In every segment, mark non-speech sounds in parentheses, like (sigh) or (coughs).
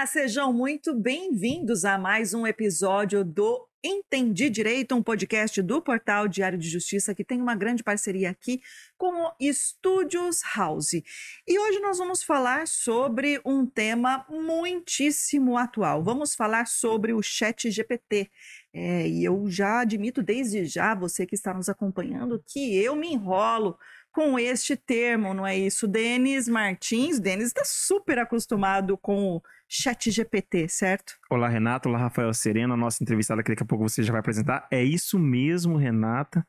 Olá, sejam muito bem-vindos a mais um episódio do Entendi Direito, um podcast do Portal Diário de Justiça que tem uma grande parceria aqui com o Estúdios House. E hoje nós vamos falar sobre um tema muitíssimo atual. Vamos falar sobre o Chat GPT. É, e eu já admito desde já, você que está nos acompanhando, que eu me enrolo com este termo, não é isso? Denis Martins, Denis está super acostumado com o Chat GPT, certo? Olá, Renata. Olá, Rafael Serena, nossa entrevistada que daqui a pouco você já vai apresentar. É isso mesmo, Renata.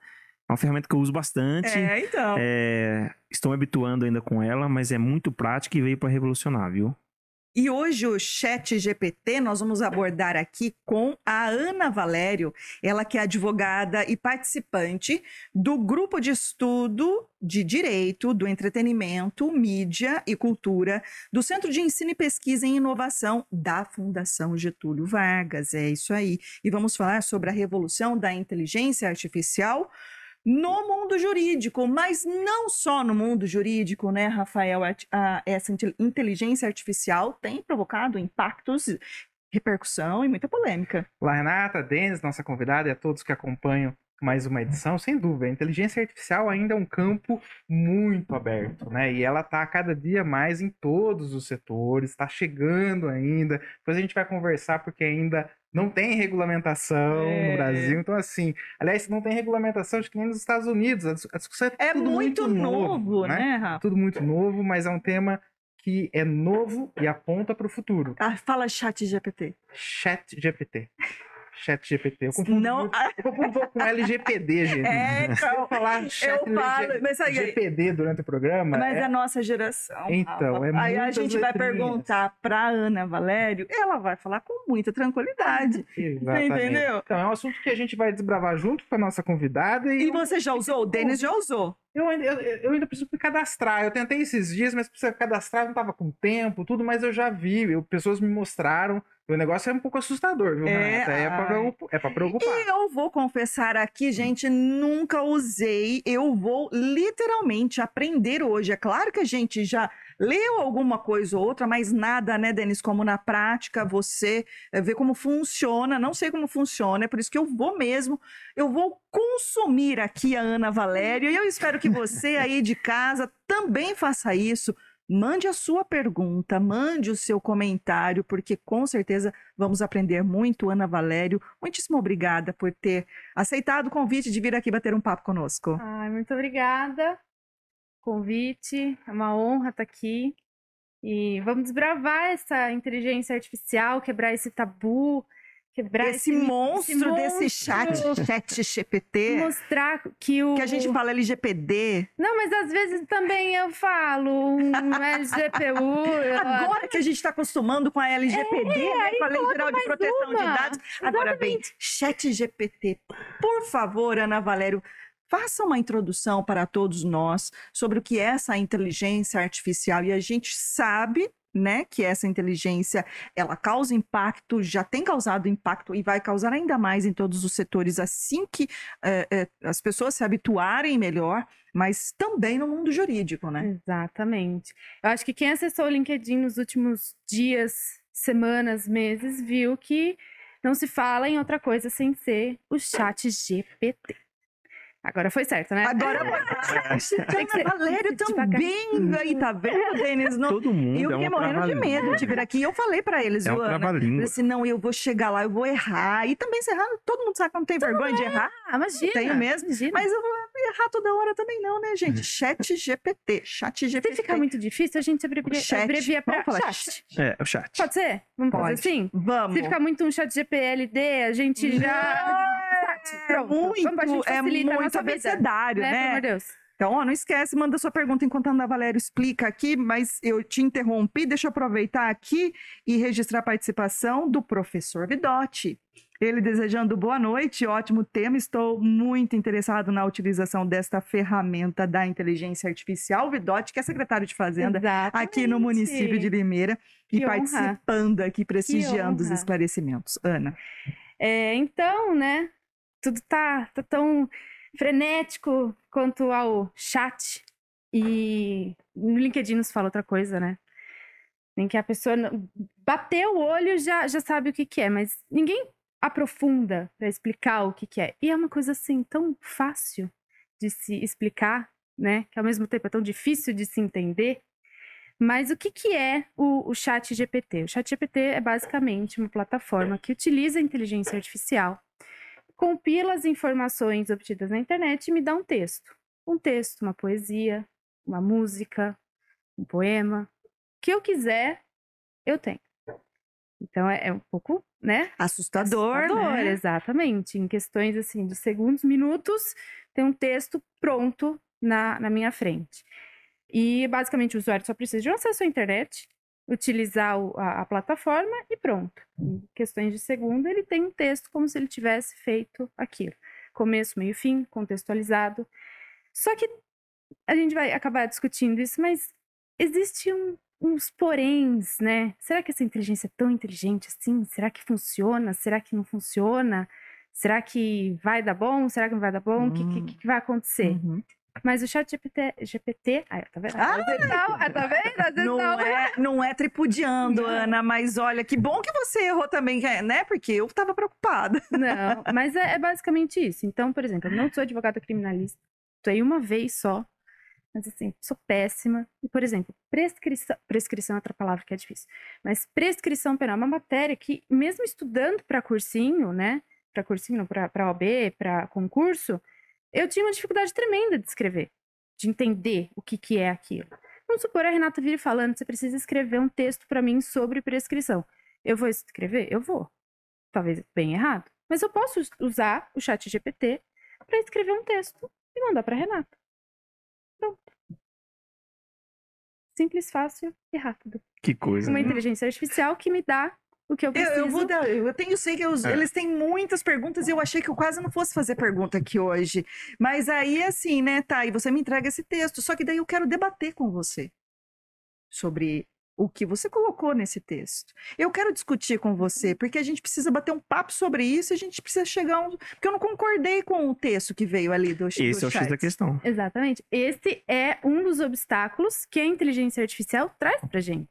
É uma ferramenta que eu uso bastante. É, então. É, estou me habituando ainda com ela, mas é muito prática e veio para revolucionar, viu? E hoje o Chat GPT nós vamos abordar aqui com a Ana Valério, ela que é advogada e participante do grupo de estudo de Direito do Entretenimento, Mídia e Cultura do Centro de Ensino e Pesquisa em Inovação da Fundação Getúlio Vargas. É isso aí. E vamos falar sobre a revolução da inteligência artificial no mundo jurídico, mas não só no mundo jurídico, né, Rafael? Essa inteligência artificial tem provocado impactos, repercussão e muita polêmica. Olá, Renata, Denis, nossa convidada e a todos que acompanham mais uma edição, sem dúvida. A inteligência artificial ainda é um campo muito aberto, né? E ela está cada dia mais em todos os setores, está chegando ainda. Depois a gente vai conversar porque ainda não tem regulamentação é. no Brasil. Então, assim, aliás, não tem regulamentação, acho que nem nos Estados Unidos. A discussão é, é tudo muito, muito novo, né, né Rafa? Tudo muito novo, mas é um tema que é novo e aponta para o futuro. Ah, fala chat GPT. Chat GPT. Chat GPT. Eu confundo, não, eu confundo com LGPD, (laughs) gente. É, então, eu falar chat eu falo, mas aí, GPD durante o programa. Mas é a nossa geração. Então, é Aí a gente vai perguntar para Ana Valério, ela vai falar com muita tranquilidade. Exatamente. Entendeu? Então, é um assunto que a gente vai desbravar junto com a nossa convidada. E, e você já usou? O Denis já usou. Eu, eu, eu, ainda preciso me cadastrar. Eu tentei esses dias, mas precisa cadastrar, não estava com tempo, tudo, mas eu já vi. Eu, pessoas me mostraram. O negócio é um pouco assustador, viu, é, Renata? É pra, é pra preocupar. E eu vou confessar aqui, gente, nunca usei. Eu vou literalmente aprender hoje. É claro que a gente já leu alguma coisa ou outra, mas nada, né, Denis, como na prática você eh, vê como funciona. Não sei como funciona, é por isso que eu vou mesmo. Eu vou consumir aqui a Ana Valério e eu espero que você aí de casa também faça isso. Mande a sua pergunta, mande o seu comentário, porque com certeza vamos aprender muito. Ana Valério, muitíssimo obrigada por ter aceitado o convite de vir aqui bater um papo conosco. Ai, muito obrigada. Convite, é uma honra estar aqui. E vamos desbravar essa inteligência artificial, quebrar esse tabu, quebrar esse, esse monstro, esse monstro desse chat, chat GPT. Mostrar que o. Que a gente fala LGPD. Não, mas às vezes também eu falo um LGPU. Agora que a gente está acostumando com a LGPD, é, né, com a Lei Geral de Proteção uma. de Dados. Agora vem, chat GPT. Por favor, Ana Valério. Faça uma introdução para todos nós sobre o que é essa inteligência artificial. E a gente sabe né, que essa inteligência ela causa impacto, já tem causado impacto e vai causar ainda mais em todos os setores assim que é, é, as pessoas se habituarem melhor, mas também no mundo jurídico, né? Exatamente. Eu acho que quem acessou o LinkedIn nos últimos dias, semanas, meses, viu que não se fala em outra coisa sem ser o chat GPT. Agora foi certo, né? Agora foi. Valério também aí, tá vendo, Denis? No... Todo mundo. Eu é fiquei morrendo de medo de vir aqui. E eu falei pra eles, é um Joana. Eu disse, não, eu vou chegar lá, eu vou errar. E também se errar, todo mundo sabe que não tem vergonha de errar. Ah, imagina. Tenho mesmo. Imagina. Mas eu vou errar toda hora também, não, né, gente? Chat GPT. Chat GPT. Se ficar muito difícil, a gente abrevia, chat. abrevia pra Vamos falar chat. É, o chat. Pode ser? Vamos Pode. fazer assim? Vamos. Se ficar muito um chat GPLD, a gente (laughs) já. É muito, é muito abecedário, né? né? Pelo amor de Deus. Então, ó, não esquece, manda sua pergunta enquanto a Ana Valério explica aqui, mas eu te interrompi, deixa eu aproveitar aqui e registrar a participação do professor Vidotti. Ele desejando boa noite, ótimo tema. Estou muito interessado na utilização desta ferramenta da inteligência artificial. Vidotti, que é secretário de Fazenda Exatamente. aqui no município de Limeira Que e honra. participando aqui, prestigiando os esclarecimentos. Ana. É, então, né? Tudo tá, tá tão frenético quanto ao chat. E no LinkedIn nos fala outra coisa, né? em que a pessoa bateu o olho já já sabe o que, que é, mas ninguém aprofunda para explicar o que, que é. E é uma coisa assim tão fácil de se explicar, né? Que ao mesmo tempo é tão difícil de se entender. Mas o que, que é o, o Chat GPT? O Chat GPT é basicamente uma plataforma que utiliza a inteligência artificial, compila as informações obtidas na internet e me dá um texto. Um texto, uma poesia, uma música, um poema. O que eu quiser, eu tenho. Então é, é um pouco, né? Assustador, Assustador, né? exatamente. Em questões assim de segundos, minutos, tem um texto pronto na, na minha frente. E basicamente o usuário só precisa de um acesso à internet, utilizar a, a plataforma e pronto. Em questões de segundo, ele tem um texto como se ele tivesse feito aquilo. Começo, meio, fim, contextualizado. Só que a gente vai acabar discutindo isso, mas existe um, uns poréns, né? Será que essa inteligência é tão inteligente assim? Será que funciona? Será que não funciona? Será que vai dar bom? Será que não vai dar bom? O que, Hum. que, que vai acontecer? Uhum. Mas o chat GPT, GPT ai, tá vendo? Ah, não, ah, tá vendo? Não não. é, não é tripudiando, Ana, mas olha, que bom que você errou também, né? Porque eu tava preocupada. Não, mas é, é basicamente isso. Então, por exemplo, eu não sou advogada criminalista. Atuei uma vez só. Mas assim, sou péssima. E, por exemplo, prescrição. Prescrição é outra palavra que é difícil. Mas prescrição penal é uma matéria que, mesmo estudando para cursinho, né? Para cursinho, não, para OB, para concurso, eu tinha uma dificuldade tremenda de escrever, de entender o que, que é aquilo. Vamos supor a Renata vir falando, você precisa escrever um texto para mim sobre prescrição. Eu vou escrever? Eu vou. Talvez bem errado. Mas eu posso us- usar o chat GPT para escrever um texto e mandar para Renata. Pronto. Simples, fácil e rápido. Que coisa. Uma né? inteligência artificial que me dá o que eu Eu, preciso. eu vou dar, eu tenho sei que os- É. eles têm muitas perguntas e eu achei que eu quase não fosse fazer pergunta aqui hoje. Mas aí, assim, né, tá, e você me entrega esse texto, só que daí eu quero debater com você sobre o que você colocou nesse texto. Eu quero discutir com você, porque a gente precisa bater um papo sobre isso, e a gente precisa chegar a um... Porque eu não concordei com o texto que veio ali do, do Esse é o X da questão. Exatamente. Esse é um dos obstáculos que a inteligência artificial traz pra gente.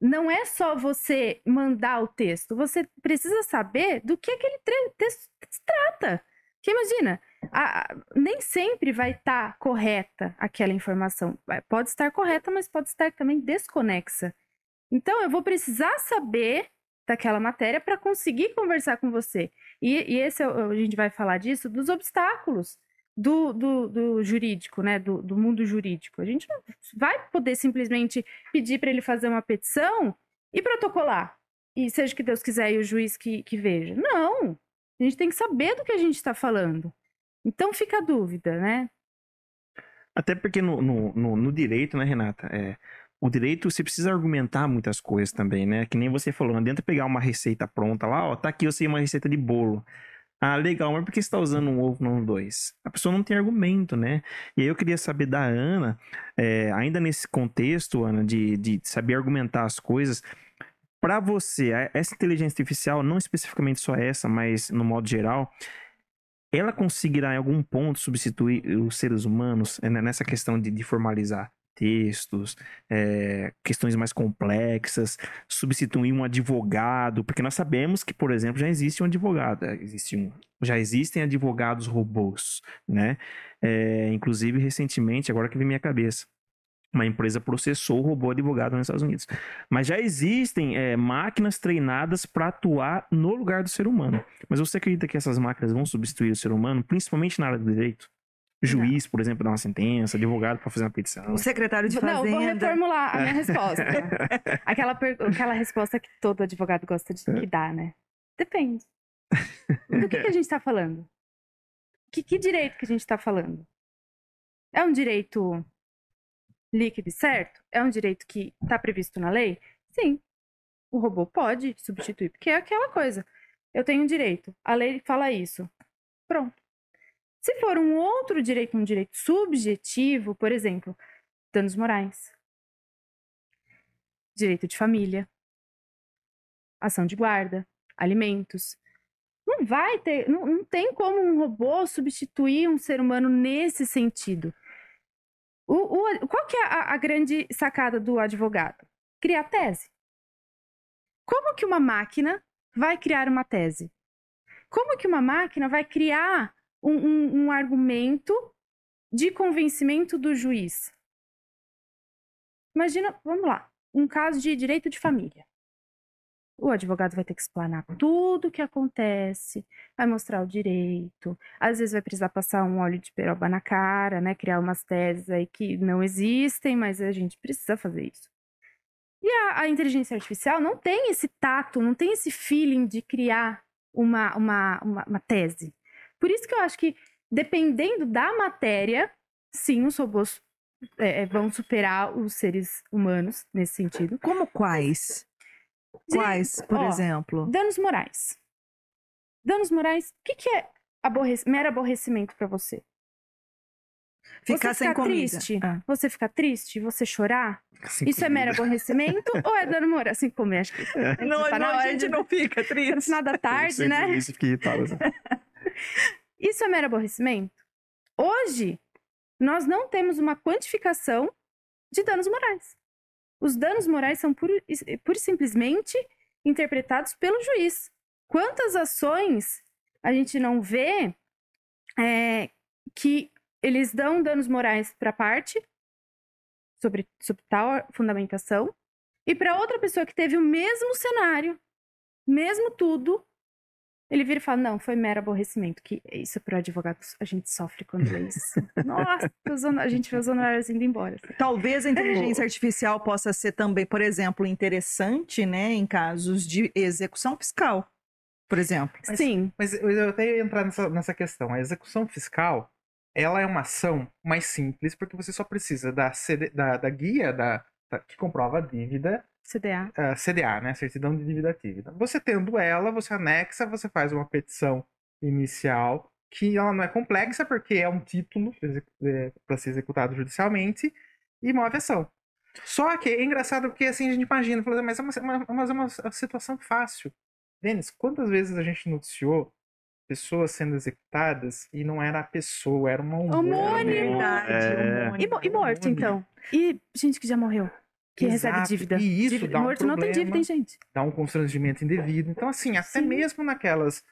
Não é só você mandar o texto, você precisa saber do que aquele texto trata. Porque imagina, a- a- nem sempre vai estar correta aquela informação. Pode estar correta, mas pode estar também desconexa. Então, eu vou precisar saber daquela matéria para conseguir conversar com você. E, e esse é a gente vai falar disso, dos obstáculos do, do, do jurídico, né? Do, do mundo jurídico. A gente não vai poder simplesmente pedir para ele fazer uma petição e protocolar. E seja que Deus quiser e o juiz que, que veja. Não! A gente tem que saber do que a gente está falando. Então fica a dúvida, né? Até porque no, no, no, no direito, né, Renata? É, o direito você precisa argumentar muitas coisas também, né? Que nem você falou, não adianta pegar uma receita pronta lá, ó, tá aqui eu sei uma receita de bolo. Ah, legal, mas por que você está usando um ovo, não dois? A pessoa não tem argumento, né? E aí eu queria saber da Ana, é, ainda nesse contexto, Ana, de, de saber argumentar as coisas, para você, essa inteligência artificial, não especificamente só essa, mas no modo geral, ela conseguirá em algum ponto substituir os seres humanos né, nessa questão de, de formalizar textos, é, questões mais complexas, substituir um advogado, porque nós sabemos que, por exemplo, já existe um advogado, é, existe um, já existem advogados robôs, né? É, inclusive, recentemente, agora que vem minha cabeça, uma empresa processou o robô advogado nos Estados Unidos. Mas já existem é, máquinas treinadas para atuar no lugar do ser humano. Mas você acredita que essas máquinas vão substituir o ser humano, principalmente na área do direito? Juiz, por exemplo, dar uma sentença, advogado para fazer uma petição. O secretário de Não, vou Fazenda. reformular a minha (laughs) resposta. Aquela, per- aquela resposta que todo advogado gosta de que dá, né? Depende. Do que, que a gente está falando? Que, que direito que a gente está falando? É um direito líquido e certo? É um direito que está previsto na lei? Sim. O robô pode substituir, porque é aquela coisa. Eu tenho um direito, a lei fala isso. Pronto. Se for um outro direito, um direito subjetivo, por exemplo, danos morais, direito de família, ação de guarda, alimentos. Não vai ter, não, não tem como um robô substituir um ser humano nesse sentido. O, o- qual que é a, a grande sacada do advogado? criar tese. Como que uma máquina vai criar uma tese? Como que uma máquina vai criar um, um, um argumento de convencimento do juiz? Imagina, vamos lá, um caso de direito de família. O advogado vai ter que explanar tudo o que acontece, vai mostrar o direito, às vezes vai precisar passar um óleo de peroba na cara, né? Criar umas teses aí que não existem, mas a gente precisa fazer isso. E a, a inteligência artificial não tem esse tato, não tem esse feeling de criar uma, uma, uma, uma tese. Por isso que eu acho que, dependendo da matéria, sim, os robôs é, vão superar os seres humanos nesse sentido. Como quais? Quais, por ó, exemplo? Danos morais. Danos morais, o que, que é aborrec mero aborrecimento para você? Ficar você sem ficar comida. triste? Ah. Você ficar triste? Você chorar? Assim, Isso é mero aborrecimento (laughs) ou é dano moral? Assim como acho que Não, Tá não, a hora gente de- não fica (laughs) no triste. final da tarde, né? Isso, fiquei irritado. assim. (laughs) Isso é mero aborrecimento? Hoje, nós não temos uma quantificação de danos morais. Os danos morais são pura, e simplesmente interpretados pelo juiz. Quantas ações a gente não vê é, que eles dão danos morais para parte sobre, sobre tal fundamentação e para outra pessoa que teve o mesmo cenário, mesmo tudo, ele vira e fala: Não, foi mero aborrecimento. Que isso para advogado a gente sofre quando lê isso. (laughs) Nossa, a gente vê os honorários indo embora. assim. Talvez a inteligência (laughs) artificial possa ser também, por exemplo, interessante, né, em casos de execução fiscal, por exemplo. Mas- Sim, Mas eu até ia entrar nessa, nessa questão. A execução fiscal, ela é uma ação mais simples, porque você só precisa da, CD da, da guia da, da- que comprova a dívida, CDA. a CDA, né? Certidão de dívida dívida. Você tendo ela, você anexa, você faz uma petição inicial, que ela não é complexa, porque é um título para ser executado judicialmente, e move ação. Só que é engraçado porque assim a gente imagina, fala, mas é uma, mas é uma situação fácil. Denis, quantas vezes a gente noticiou pessoas sendo executadas e não era a pessoa, era uma Homônimo. Verdade, É. E, e morto, então? E gente que já morreu, que recebe Exato, dívida. E isso Dívida- dá um morto não tem problema dívida, hein, gente? dá um constrangimento indevido. Então, assim, até Sim. mesmo naquelas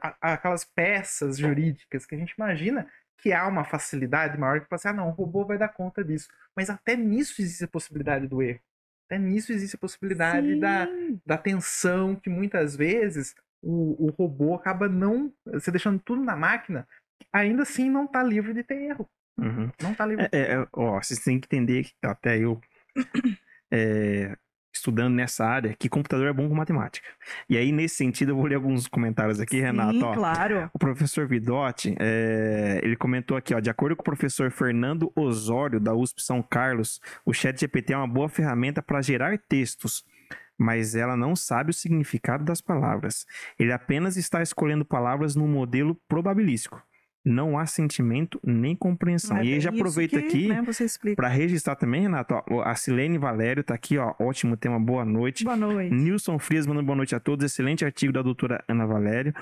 a- aquelas peças jurídicas que a gente imagina que há uma facilidade maior que você, ah, não, o robô vai dar conta disso. Mas até nisso existe a possibilidade do erro. Até nisso existe a possibilidade da, Sim. da tensão que muitas vezes o, o robô acaba não. Você deixando tudo na máquina, ainda assim não tá livre de ter erro. Uhum. Não tá livre. É, é, ó, vocês têm que entender, que até eu, (coughs) é, estudando nessa área, que computador é bom com matemática. E aí, nesse sentido, eu vou ler alguns comentários aqui, Sim, Renato. Ó. claro. O professor Vidotti, é, ele comentou aqui, ó, de acordo com o professor Fernando Osório, da USP São Carlos, o ChatGPT é uma boa ferramenta para gerar textos, mas ela não sabe o significado das palavras. Ele apenas está escolhendo palavras num modelo probabilístico. Não há sentimento nem compreensão. Mas e aí é já aproveita que, aqui né, para registrar também, Renato, ó, a Silene Valério tá aqui, ó, ótimo tema, boa noite. Boa noite. Nilson Frias mandando boa noite a todos. Excelente artigo da doutora Ana Valério.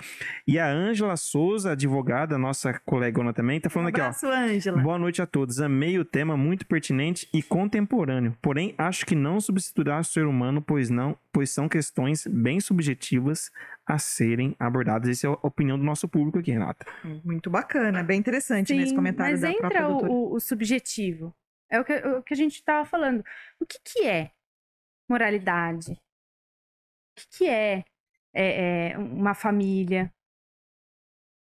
E a Ângela Souza, advogada, nossa colegona também, tá Um falando aqui, ó. abraço, Ângela. Boa noite a todos. Amei o tema, muito pertinente e contemporâneo. Porém, acho que não substituirá o ser humano, pois não, pois são questões bem subjetivas a serem abordadas. Essa é a opinião do nosso público aqui, Renata. Muito bacana, bem interessante nesse Sim, comentário mas da própria entra o, o- o subjetivo. É o que, o que a gente estava falando. O que, que é moralidade? O que, que é, é, é, uma família?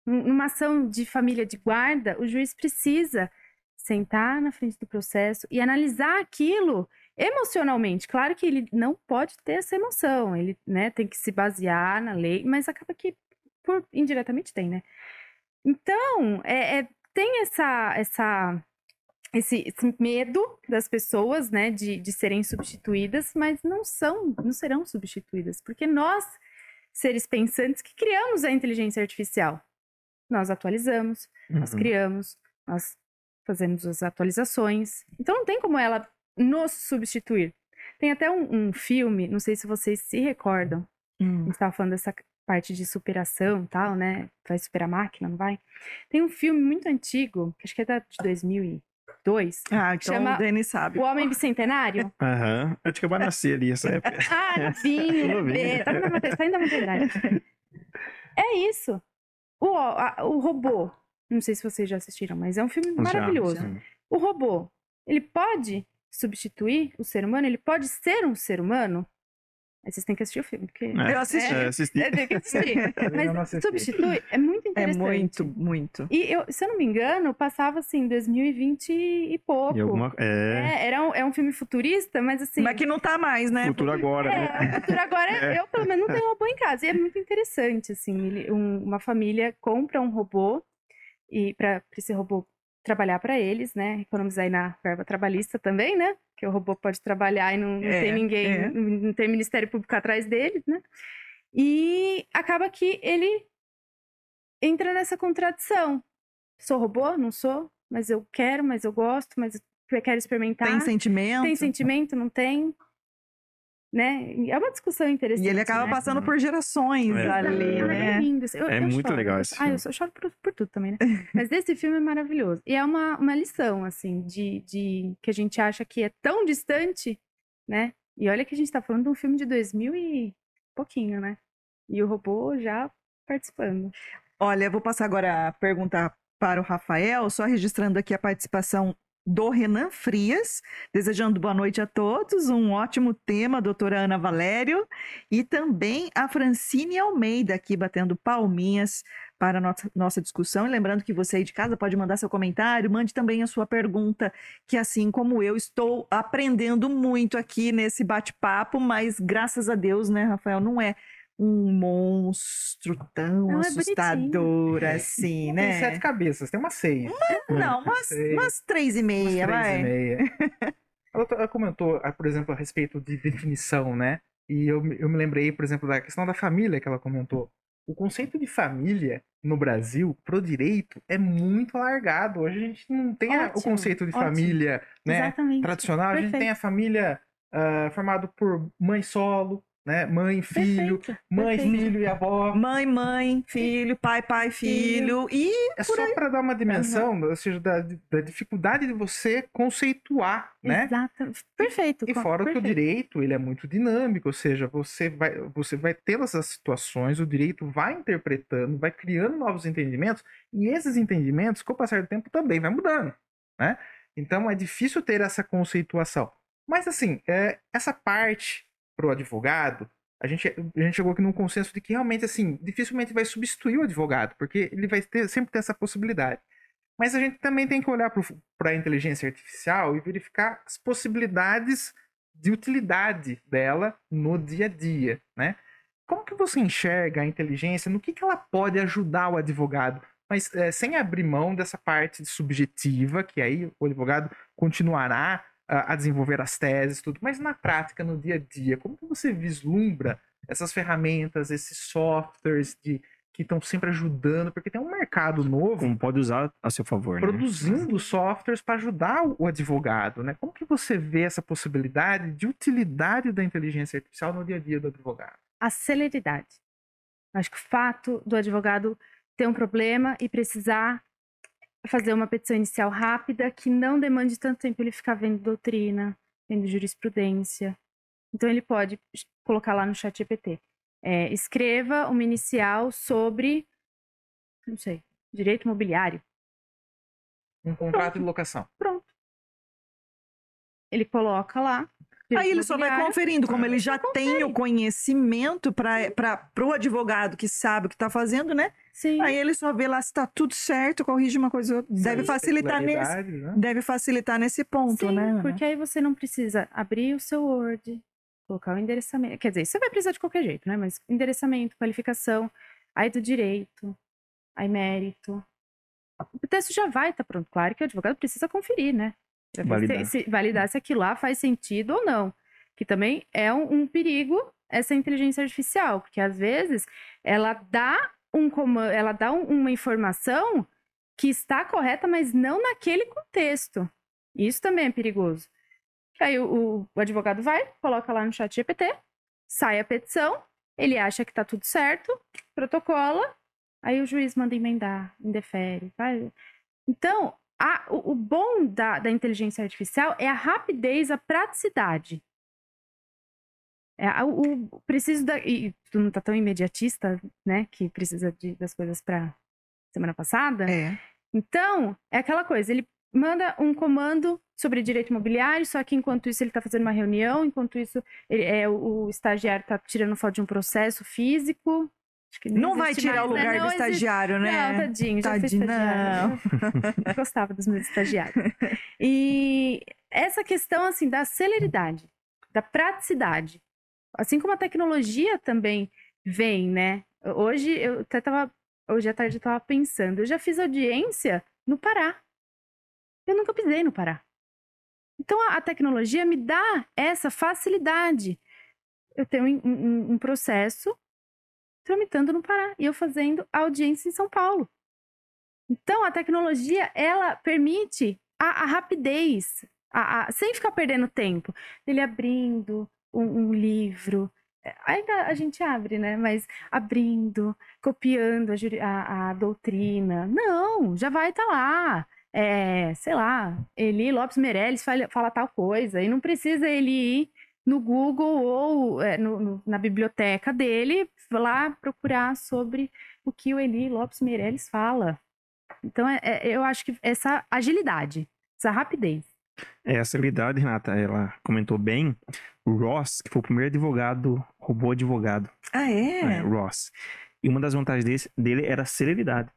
Um- Uma ação de família de guarda, o juiz precisa sentar na frente do processo e analisar aquilo emocionalmente. Claro que ele não pode ter essa emoção, ele né, tem que se basear na lei, mas acaba que por, indiretamente tem, né? Então, é, é- tem essa, essa, esse, esse medo das pessoas, né, de, de serem substituídas, mas não são, não serão substituídas, porque nós, seres pensantes, que criamos a inteligência artificial, nós atualizamos, nós Uhum. criamos, nós fazemos as atualizações. Então não tem como ela nos substituir. Tem até um, um filme, não sei se vocês se recordam, a Hum. gente estava falando dessa parte de superação e tal, né? Vai superar a máquina, não vai? Tem um filme muito antigo, que acho que é da- de 2002, 2. Ah, então Chama o Denis sabe. O Homem Bicentenário. Aham. Eu tinha que nascer ali essa época. (laughs) Ah, Novinho. (laughs) bebê. Tá na matéria, tá ainda na maternidade. (laughs) É isso. O, a- o robô. Não sei se vocês já assistiram, mas é um filme Já, maravilhoso. sim. O robô, ele pode substituir o ser humano? Ele pode ser um ser humano? Aí vocês têm que assistir o filme, porque... É. Eu assisti. É, assisti. (laughs) É, tem que assistir. Mas assisti. substitui é muito É interessante. muito, muito. E eu, se eu não me engano, passava assim, 2020 e pouco. E alguma... É, É, era um, é um filme futurista, mas assim. Mas que não tá mais, né? futuro agora, né? É, o futuro agora (laughs) É. eu, pelo menos, não tenho um robô em casa. E é muito interessante, assim. ele- um- uma família compra um robô e para esse robô trabalhar para eles, né? Economizar aí na verba trabalhista também, né? Que o robô pode trabalhar e não, não É, tem ninguém, é. não, não tem Ministério Público atrás dele, né? E acaba que ele entra nessa contradição. Sou robô? Não sou? Mas eu quero, mas eu gosto, mas eu quero experimentar. Tem sentimento. Tem sentimento, não tem? Né? É uma discussão interessante. E ele acaba né? passando por gerações É. ali, Ah, né? Lindo. Eu- É eu muito choro. legal esse Ah, filme. eu só choro por, por tudo também, né? (laughs) Mas esse filme é maravilhoso. E é uma, uma lição, assim, de, de que a gente acha que é tão distante, né? E olha que a gente tá falando de um filme de 2000 e pouquinho, né? E o robô já participando. Olha, eu vou passar agora a pergunta para o Rafael, só registrando aqui a participação do Renan Frias, desejando boa noite a todos, um ótimo tema, doutora Ana Valério, e também a Francine Almeida aqui batendo palminhas para a nossa, discussão. E lembrando que você aí de casa pode mandar seu comentário, mande também a sua pergunta, que assim como eu estou aprendendo muito aqui nesse bate-papo, mas graças a Deus, né, Rafael, não é um monstro tão Não, é assustador assim, Não Tem sete né? cabeças, tem uma seis. Não, umas, umas três e Umas meia, três vai. e meia. (laughs) Ela, ela comentou, ah, por exemplo, a respeito de definição, né? E eu, me- eu me lembrei, por exemplo, da questão da família que ela comentou. O conceito de família no Brasil, pro direito, é muito alargado. Hoje a gente não tem a- o Ótimo, conceito de ótimo. família né, Exatamente. tradicional. A gente Perfeito. tem a família ah, formada por mãe solo, né? Mãe, filho, Perfeito, mãe, perfeito. filho e avó. Mãe, mãe, filho, pai, pai, filho. E É só para dar uma dimensão, ou seja, da, da dificuldade de você conceituar, né? Exato. Perfeito. E co- fora que o perfeito. direito, ele é muito dinâmico, ou seja, você vai, você vai ter essas situações, o direito vai interpretando, vai criando novos entendimentos, e esses entendimentos, com o passar do tempo, também vai mudando, né? Então é difícil ter essa conceituação. Mas assim, é, essa parte pro advogado, a gente, a gente chegou aqui num consenso de que realmente, assim, dificilmente vai substituir o advogado, porque ele vai ter, sempre ter essa possibilidade. Mas a gente também tem que olhar para a inteligência artificial e verificar as possibilidades de utilidade dela no dia a dia, né? Como que você enxerga a inteligência? No que, que ela pode ajudar o advogado? Mas é, sem abrir mão dessa parte subjetiva, que aí o advogado continuará a, desenvolver as teses, tudo. Mas na prática, no dia a dia, como que você vislumbra essas ferramentas, esses softwares de, que estão sempre ajudando? Porque tem um mercado novo Como pode usar a seu favor, né? produzindo softwares para ajudar o o advogado, né? Como que você vê essa possibilidade de utilidade da inteligência artificial no dia a dia do advogado? a celeridade. Acho que o fato do advogado ter um problema e precisar fazer uma petição inicial rápida que não demande tanto tempo ele ficar vendo doutrina, vendo jurisprudência. Então ele pode colocar lá no chat GPT. é, escreva uma inicial sobre, não sei, direito imobiliário. Um contrato de locação. Pronto. Ele coloca lá. Aí ele só vai conferindo, como ele já tem o conhecimento para o advogado que sabe o que está fazendo, né? Sim. Aí ele só vê lá se está tudo certo, corrige uma coisa ou outra. Deve Sim, facilitar nesse, né? deve facilitar nesse ponto, Sim, né? Porque aí você não precisa abrir o seu Word, colocar o endereçamento. Quer dizer, você vai precisar de qualquer jeito, né? Mas endereçamento, qualificação, aí do direito, aí mérito. O texto já vai estar pronto. Claro que o advogado precisa conferir, né? Pra Validar. Se, se- validar se aquilo lá faz sentido ou não. Que também é um, um perigo essa inteligência artificial, porque às vezes ela dá um comando, ela dá um- uma informação que está correta, mas não naquele contexto. Isso também é perigoso. Aí o, o- advogado vai, coloca lá no chat GPT, sai a petição, ele acha que tá tudo certo, protocola, aí o juiz manda emendar, indefere. vai. Então, a- o, o bom da, da inteligência artificial é a rapidez, a praticidade. É, o, o- preciso da. E tu não tá tão imediatista, né? Que precisa de- das coisas pra semana passada. É. Então, é aquela coisa, ele manda um comando sobre direito imobiliário, só que enquanto isso ele está fazendo uma reunião, enquanto isso ele- é, o, o estagiário está tirando foto de um processo físico. Nem Não vai tirar mais, o né? lugar Não do existe- estagiário, Não, né? tadinho, já foi Tadinho, estagiário. (laughs) Eu Gostava dos meus estagiários. E essa questão, assim, da celeridade, da praticidade. Assim como a tecnologia também vem, né? Hoje, eu até tava... Hoje à tarde eu tava pensando, eu já fiz audiência no Pará. Eu nunca pisei no Pará. Então, a, a tecnologia me dá essa facilidade. Eu tenho um, um- um processo tramitando no Pará e eu fazendo audiência em São Paulo. Então, a tecnologia, ela permite a, a rapidez, a- a- sem ficar perdendo tempo. Ele abrindo um, um livro, é, ainda a gente abre, né? Mas abrindo, copiando a, a- a doutrina. Não, já vai estar lá. É, sei lá, Eli Lopes Meirelles fala, fala tal coisa. E não precisa ele ir no Google ou é, no- no- na biblioteca dele lá procurar sobre o que o Eli Lopes Meirelles fala. Então, é- é- eu acho que essa agilidade, essa rapidez. É, a celeridade, Renata, ela comentou bem. O Ross, que foi o primeiro advogado, robô advogado. Ah, é? É, Ross. E uma das vantagens desse- dele era a celeridade.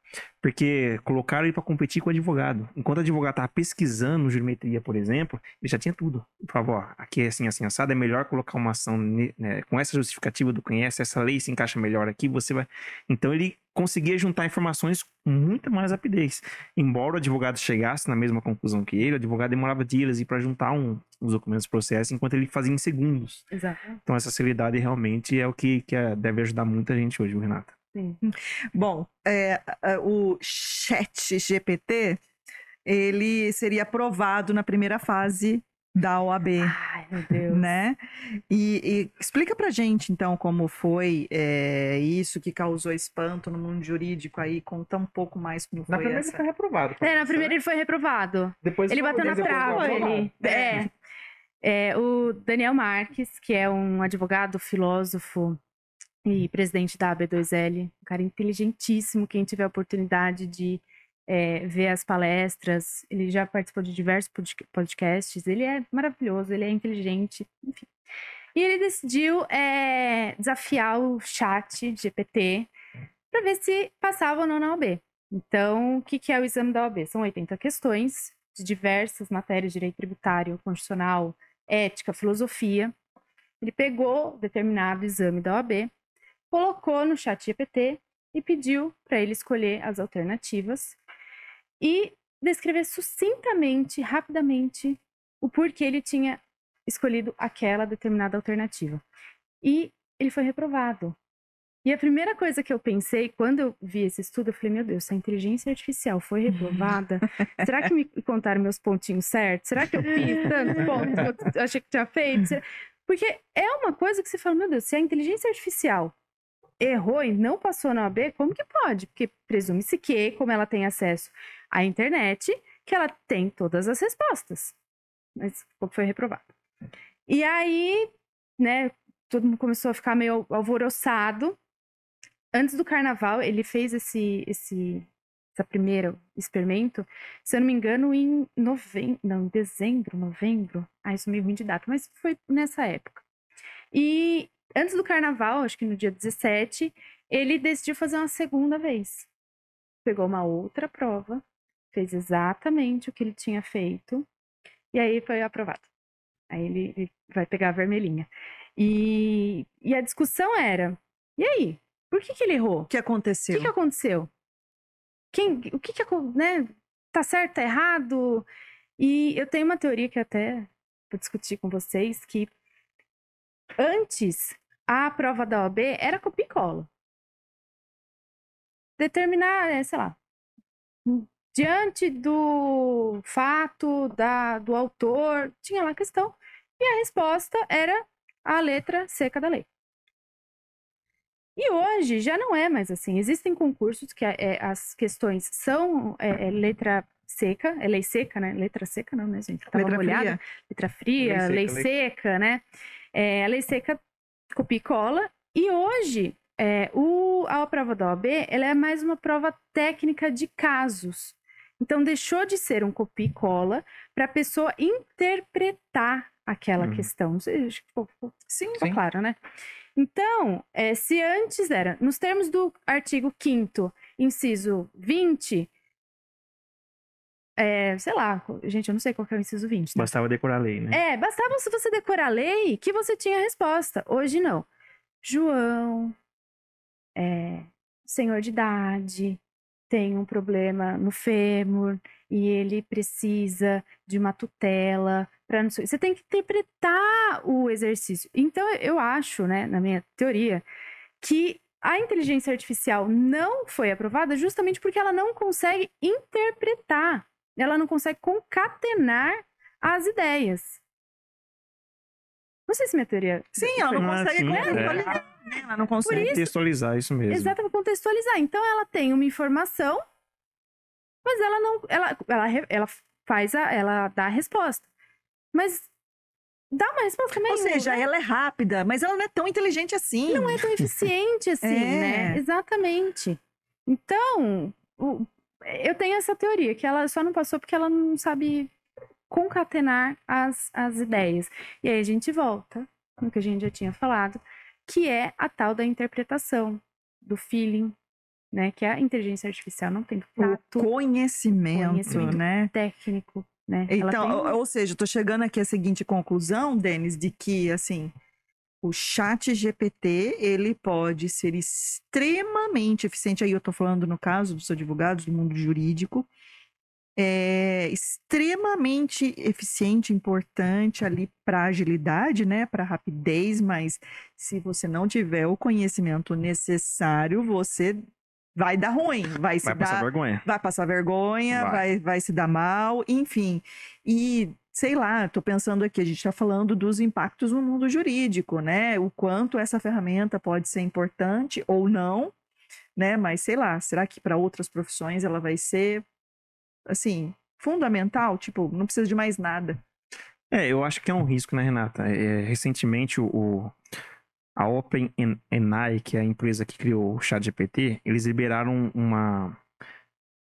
Porque colocaram ele para competir com o advogado. Enquanto o advogado estava pesquisando geometria, por exemplo, ele já tinha tudo. Falava, ó, aqui é assim, assim, assado, é melhor colocar uma ação né, com essa justificativa do conhece, essa lei se encaixa melhor aqui, você vai... Então ele conseguia juntar informações com muita mais rapidez. Embora o advogado chegasse na mesma conclusão que ele, o advogado demorava dias para juntar um, os documentos do processo, enquanto ele fazia em segundos. Exato. Então essa celeridade realmente é o que, que é- deve ajudar muita gente hoje, Renata? Sim. Bom, é, o chat GPT, ele seria aprovado na primeira fase da OAB, Ai, meu Deus. né? E, e explica pra gente, então, como foi é, isso que causou espanto no mundo jurídico aí, conta um pouco mais como Na foi primeira ele essa... foi reprovado. É, na primeira ele foi reprovado. Depois Ele foi- bateu na aprovado. Ele, é. É, o Daniel Marques, que é um advogado, filósofo e presidente da AB2L, um cara inteligentíssimo. Quem tiver a oportunidade de é, ver as palestras, ele já participou de diversos podca- podcasts. Ele é maravilhoso, ele é inteligente, enfim. E ele decidiu é, desafiar o chat GPT para ver se passava ou não na OAB. Então, o que, que é o exame da OAB? São 80 questões de diversas matérias, direito tributário, constitucional, ética, filosofia. Ele pegou determinado exame da OAB, colocou no chat GPT e pediu para ele escolher as alternativas e descrever sucintamente, rapidamente, o porquê ele tinha escolhido aquela determinada alternativa. E ele foi reprovado. E a primeira coisa que eu pensei, quando eu vi esse estudo, eu falei, meu Deus, se a inteligência artificial foi (laughs) reprovada, será que me contaram meus pontinhos certos? Será que eu fiz tantos (laughs) pontos que eu achei que tinha feito? Porque é uma coisa que você fala, meu Deus, se a inteligência artificial errou e não passou na OAB, como que pode? Porque presume-se que, como ela tem acesso à internet, que ela tem todas as respostas. Mas foi reprovado. E aí, né, todo mundo começou a ficar meio alvoroçado. Antes do carnaval, ele fez esse, esse essa primeiro experimento, se eu não me engano, em novembro, não, em dezembro, novembro. Ah, isso é meio ruim de data, mas foi nessa época. E antes do carnaval, acho que no dia 17, ele decidiu fazer uma segunda vez. Pegou uma outra prova, fez exatamente o que ele tinha feito, e aí foi aprovado. Aí ele, ele vai pegar a vermelhinha. E, e a discussão era: e aí? Por que, que ele errou? O que O aconteceu? que, que aconteceu? Quem, o que, que né? Tá certo, tá errado? E eu tenho uma teoria que até vou discutir com vocês que antes a prova da OAB era copia e cola. Determinar, é, sei lá, diante do fato da, do autor, tinha lá a questão, e a resposta era a letra seca da lei. E hoje já não é mais assim. Existem concursos que é, as questões são é, é, letra seca, é lei seca, né? Letra seca não, né, gente? Tava Letra molhada. fria. Letra fria, Lei lei seca, seca, né? É, a lei seca copia e cola. E hoje, é, o, a prova da OAB, ela é mais uma prova técnica de casos. Então, deixou de ser um copia e cola para a pessoa interpretar aquela Uhum. questão. Sim. Sim. claro, né? Então, é, se antes era, nos termos do artigo 5º, inciso 20, é, sei lá, gente, eu não sei qual que é o inciso 20. tá? Bastava decorar a lei, né? É, bastava se você decorar a lei que você tinha a resposta. Hoje não. João, é, senhor de idade, tem um problema no fêmur e ele precisa de uma tutela para não. Você tem que interpretar o exercício. Então eu acho, né, na minha teoria, que a inteligência artificial não foi aprovada justamente porque ela não consegue interpretar, ela não consegue concatenar as ideias. Não sei se minha teoria. Sim, ela não Ah, consegue sim, contextualizar, né? Ela não consegue. Contextualizar isso mesmo. Exatamente, contextualizar. Então ela tem uma informação, mas ela não. Ela, ela, ela faz a. Ela dá a resposta. Mas dá uma resposta meio. Ou seja, né? ela é rápida, mas ela não é tão inteligente assim. não é tão eficiente assim, (laughs) É. né? Exatamente. Então, o- eu tenho essa teoria, que ela só não passou porque ela não sabe concatenar as, as ideias. E aí a gente volta no que a gente já tinha falado, que é a tal da interpretação, do feeling, né? Que a inteligência artificial não tem O tato conhecimento, Conhecimento. né? técnico, né? Então, tem- ou, ou seja, tô chegando aqui à seguinte conclusão, Denis, de que, assim, o chat GPT, ele pode ser extremamente eficiente, aí eu tô falando no caso dos advogados do mundo jurídico, é extremamente eficiente, importante ali para agilidade, né, para rapidez, mas se você não tiver o conhecimento necessário, você vai dar ruim, vai se Vai dar passar vergonha. vai passar vergonha, Vai. vai. vai, se dar mal, enfim. E sei lá, tô pensando aqui, a gente está falando dos impactos no mundo jurídico, né? O quanto essa ferramenta pode ser importante ou não, né? Mas sei lá, será que para outras profissões ela vai ser assim, fundamental? Tipo, não precisa de mais nada. É, eu acho que é um risco, né, Renata? É, recentemente, o, o- a OpenAI, que é a empresa que criou o ChatGPT, eles liberaram uma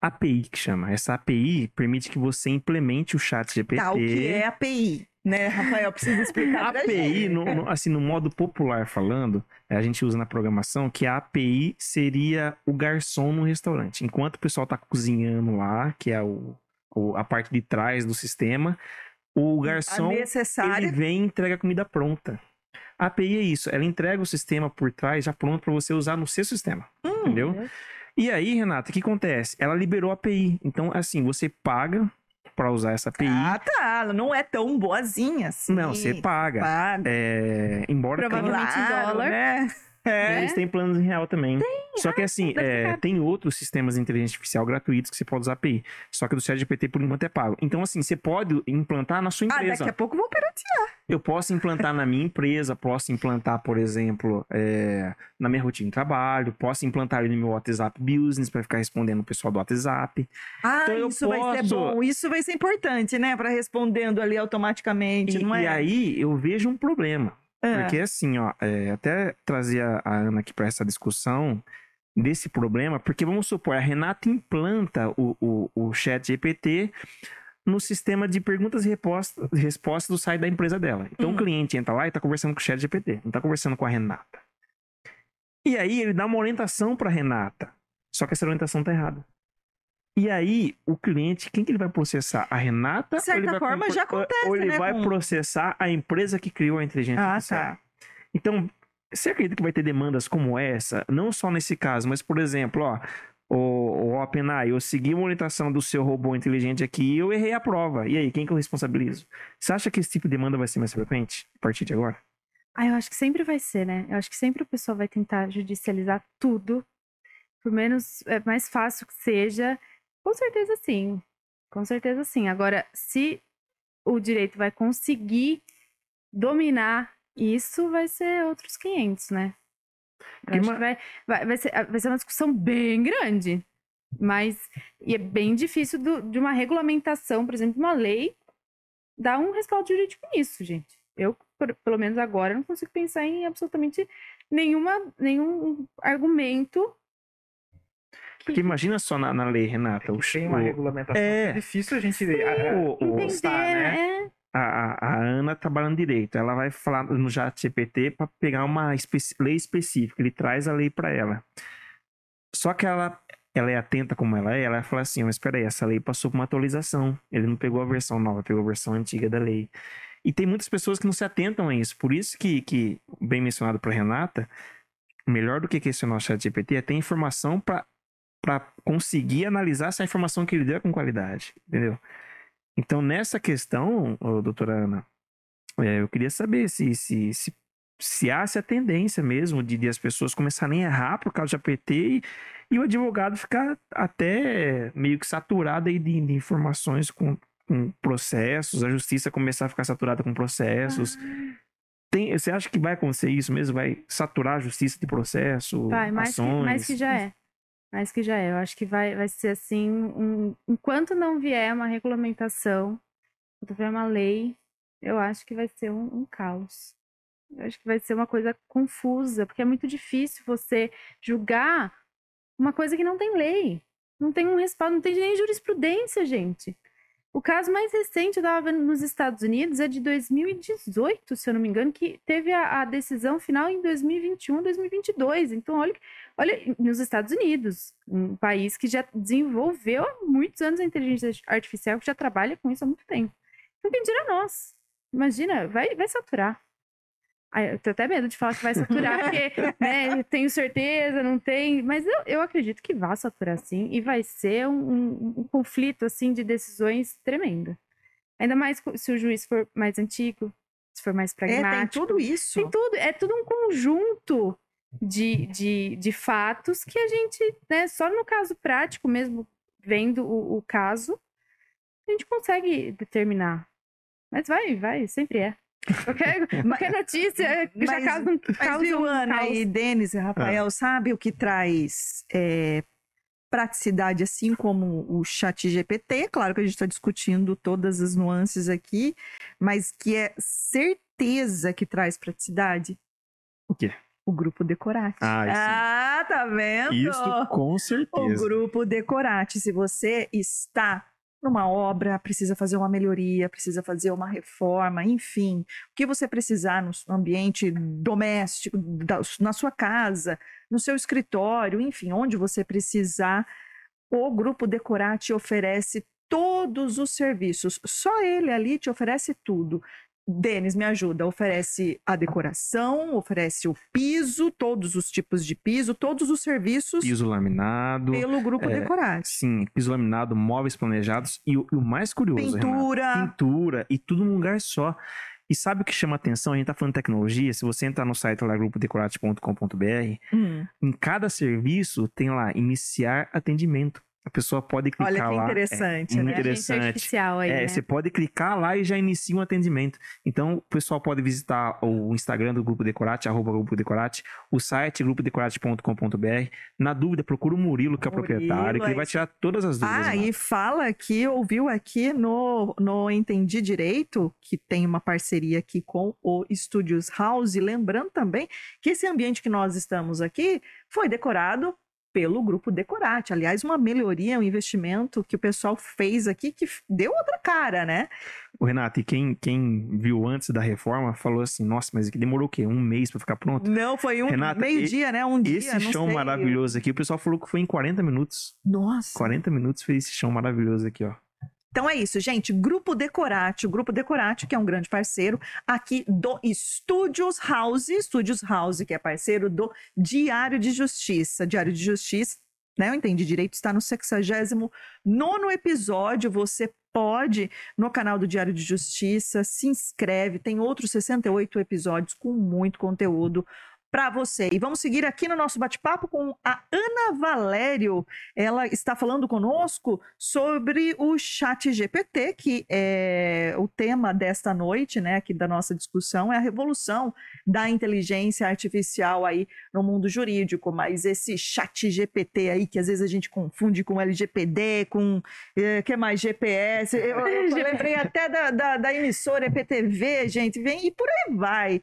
API que chama. Essa API permite que você implemente o ChatGPT. Tá, o que é API, né, Rafael? Precisa explicar pra API, gente. no, no- assim, no modo popular falando, eh, a gente usa na programação que a API seria o garçom no restaurante. Enquanto o pessoal tá cozinhando lá, que é o, o- a parte de trás do sistema, o garçom ele vem e entrega a comida pronta. A API é isso, ela entrega o sistema por trás já pronto para você usar no seu sistema, Hum, entendeu? E aí, Renata, o que acontece? Ela liberou a API. Então, assim, você paga para usar essa API. Ah, tá. Ela não é tão boazinha assim. Não, você paga. Paga. É, embora tenha- Provavelmente em dólar. né? É. Eles têm planos em real também. Só que assim, deve é, tem outros sistemas de inteligência artificial gratuitos que você pode usar API. Só que o do ChatGPT, por enquanto, é pago. Então, assim, você pode implantar na sua Ah, empresa. daqui a pouco vão piratear. Eu posso implantar na minha empresa, posso implantar, por exemplo, é, na minha rotina de trabalho, posso implantar no meu WhatsApp Business para ficar respondendo o pessoal do WhatsApp. Ah, Então isso vai ser posso- bom. Isso vai ser importante, né? Para respondendo ali automaticamente, E, não é? e aí eu vejo um problema. Ah, Porque assim, ó, é, até trazer a, Ana aqui para essa discussão desse problema, porque vamos supor, a Renata implanta o, o, o chat GPT no sistema de perguntas e respostas, respostas do site da empresa dela. Então Hum. o cliente entra lá e tá conversando com o chat GPT, não tá conversando com a Renata. E aí ele dá uma orientação para Renata, só que essa orientação tá errada. E aí, o cliente, quem que ele vai processar? A Renata? De certa vai forma, já acontece, Ou ele né, vai com- processar a empresa que criou a inteligência Ah, artificial. tá. Então, você acredita que vai ter demandas como essa? Não só nesse caso, mas, por exemplo, ó, o, o OpenAI, eu segui uma orientação do seu robô inteligente aqui e eu errei a prova. E aí, quem que eu responsabilizo? Você acha que esse tipo de demanda vai ser mais frequente a partir de agora? Ah, eu acho que sempre vai ser, né? Eu acho que sempre o pessoal vai tentar judicializar tudo, por menos é mais fácil que seja. Com certeza sim. Com certeza sim. Agora, se o direito vai conseguir dominar isso, vai ser outros 500, né? Uma- vai, vai, vai, ser, vai ser uma discussão bem grande. Mas e é bem difícil do- de uma regulamentação, por exemplo, uma lei, dar um respaldo jurídico nisso, gente. Eu, por- pelo menos agora, não consigo pensar em absolutamente nenhuma, nenhum argumento. Porque imagina só na, na lei, Renata. O, Tem uma o- regulamentação. É. É difícil a gente a- a- o- Entender, né? né? a, a, Ana trabalhando direito, ela vai falar no chat GPT para pegar uma especi- lei específica, ele traz a lei para ela. Só que ela, ela é atenta como ela é, ela vai falar assim, mas espera aí, essa lei passou por uma atualização, ele não pegou a versão nova, pegou a versão antiga da lei. E tem muitas pessoas que não se atentam a isso, por isso que, que bem mencionado por Renata, melhor do que questionar o chat GPT é ter informação para para conseguir analisar se a informação que ele deu é com qualidade, entendeu? Então, nessa questão, ô, doutora Ana, é, eu queria saber se, se, se, se há essa tendência mesmo de, de as pessoas começarem a errar por causa de APT e, e o advogado ficar até meio que saturado aí de, de informações com, com processos, a justiça começar a ficar saturada com processos. Tem, você acha que vai acontecer isso mesmo? Vai saturar a justiça de processo, Vai, mais que, ações? mais que já é. Mais que já é. Eu acho que vai, vai ser assim, um- enquanto não vier uma regulamentação, enquanto vier uma lei, eu acho que vai ser um, um caos. Eu acho que vai ser uma coisa confusa, porque é muito difícil você julgar uma coisa que não tem lei. Não tem um respaldo, não tem nem jurisprudência, gente. O caso mais recente, eu estava vendo nos Estados Unidos, é de 2018, se eu não me engano, que teve a, a decisão final em 2021, 2022. Então, olha, olha, nos Estados Unidos, um país que já desenvolveu há muitos anos a inteligência artificial, que já trabalha com isso há muito tempo. Então, quem dirá nós? Imagina, vai, vai saturar. Ai, eu tenho até medo de falar que vai saturar, porque né, tenho certeza, não tem. Mas eu, eu acredito que vai saturar sim, e vai ser um, um- um conflito assim de decisões tremendo. Ainda mais se o juiz for mais antigo, se for mais É, pragmático. tem tudo isso. Tem tudo, é tudo um conjunto de, de, de fatos que a gente, né, só no caso prático mesmo, vendo o, o caso, a gente consegue determinar. Mas vai, vai, sempre é. Qualquer, (laughs) qualquer notícia já mas- causa um, Mas viu, um Ana caos. e Denis e Rafael, sabe o que traz é, praticidade, assim como o chat GPT? Claro que a gente está discutindo todas as nuances aqui, mas que é certeza que traz praticidade? O quê? O grupo Decorate. Ah, isso. Ah, tá vendo? Isso com O certeza. grupo Decorate, se você está numa obra, precisa fazer uma melhoria, precisa fazer uma reforma, enfim, o que você precisar no ambiente doméstico, na sua casa, no seu escritório, enfim, onde você precisar, o grupo Decorate oferece todos os serviços. Só ele ali te oferece tudo. Denis, me ajuda. Oferece a decoração, oferece o piso, todos os tipos de piso, todos os serviços Piso laminado. pelo grupo é, Decorate. Sim, piso laminado, móveis planejados e o, e o mais curioso, Pintura. pintura e tudo num lugar só. E sabe o que chama atenção? A gente tá falando de tecnologia. Se você entrar no site lá, grupodecorate.com.br, Hum, em cada serviço tem lá iniciar atendimento. A pessoa pode clicar olha que lá. interessante, é, né? muito É a agência interessante. artificial aí, É, né? você pode clicar lá e já inicia um atendimento. Então, o pessoal pode visitar o Instagram do Grupo Decorate, arroba Grupo Decorate, o site grupodecorate.com.br. Na dúvida, procura o Murilo, que é o Murilo, proprietário, que ele vai tirar todas as dúvidas. Ah, lá. e fala que ouviu aqui no, no Entendi Direito, que tem uma parceria aqui com o Studios House. Lembrando também que esse ambiente que nós estamos aqui foi decorado pelo grupo Decorate. Aliás, uma melhoria, um investimento que o pessoal fez aqui que deu outra cara, né? O Renato, e quem, quem viu antes da reforma falou assim: nossa, mas demorou o quê? Um mês pra ficar pronto? Não, foi um meio-dia, né? Um dia. Esse chão sei. maravilhoso aqui, o pessoal falou que foi em 40 minutos. Nossa. 40 minutos fez esse chão maravilhoso aqui, ó. Então é isso, gente. Grupo Decorate, o Grupo Decorate, que é um grande parceiro aqui do Studios House, Studios House, que é parceiro do Diário de Justiça. Diário de Justiça, né? Eu entendi direito, está no 69 episódio. Você pode, no canal do Diário de Justiça, se inscreve. Tem outros 68 episódios com muito conteúdo para você. E vamos seguir aqui no nosso bate-papo com a Ana Valério. Ela está falando conosco sobre o Chat GPT, que é o tema desta noite, né, aqui da nossa discussão, é a revolução da inteligência artificial aí no mundo jurídico. Mas esse Chat GPT aí, que às vezes a gente confunde com LGPD, com eh, que mais GPS. Eu, eu (laughs) lembrei até da, da, da emissora EPTV, gente, vem e por aí vai.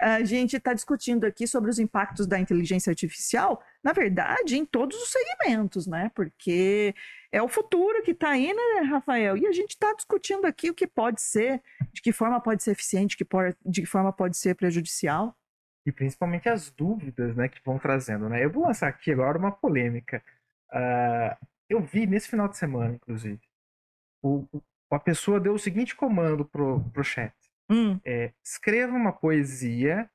A gente está discutindo aqui sobre os impactos da inteligência artificial, na verdade, em todos os segmentos, né? Porque é o futuro que está aí, né, Rafael? E a gente está discutindo aqui o que pode ser, de que forma pode ser eficiente, de que, forma pode ser prejudicial. E principalmente as dúvidas né, que vão trazendo. Né? Eu vou lançar aqui agora uma polêmica. Uh, eu vi nesse final de semana, inclusive, o, a pessoa deu o seguinte comando pro, pro chat. Hum. É, escreva uma poesia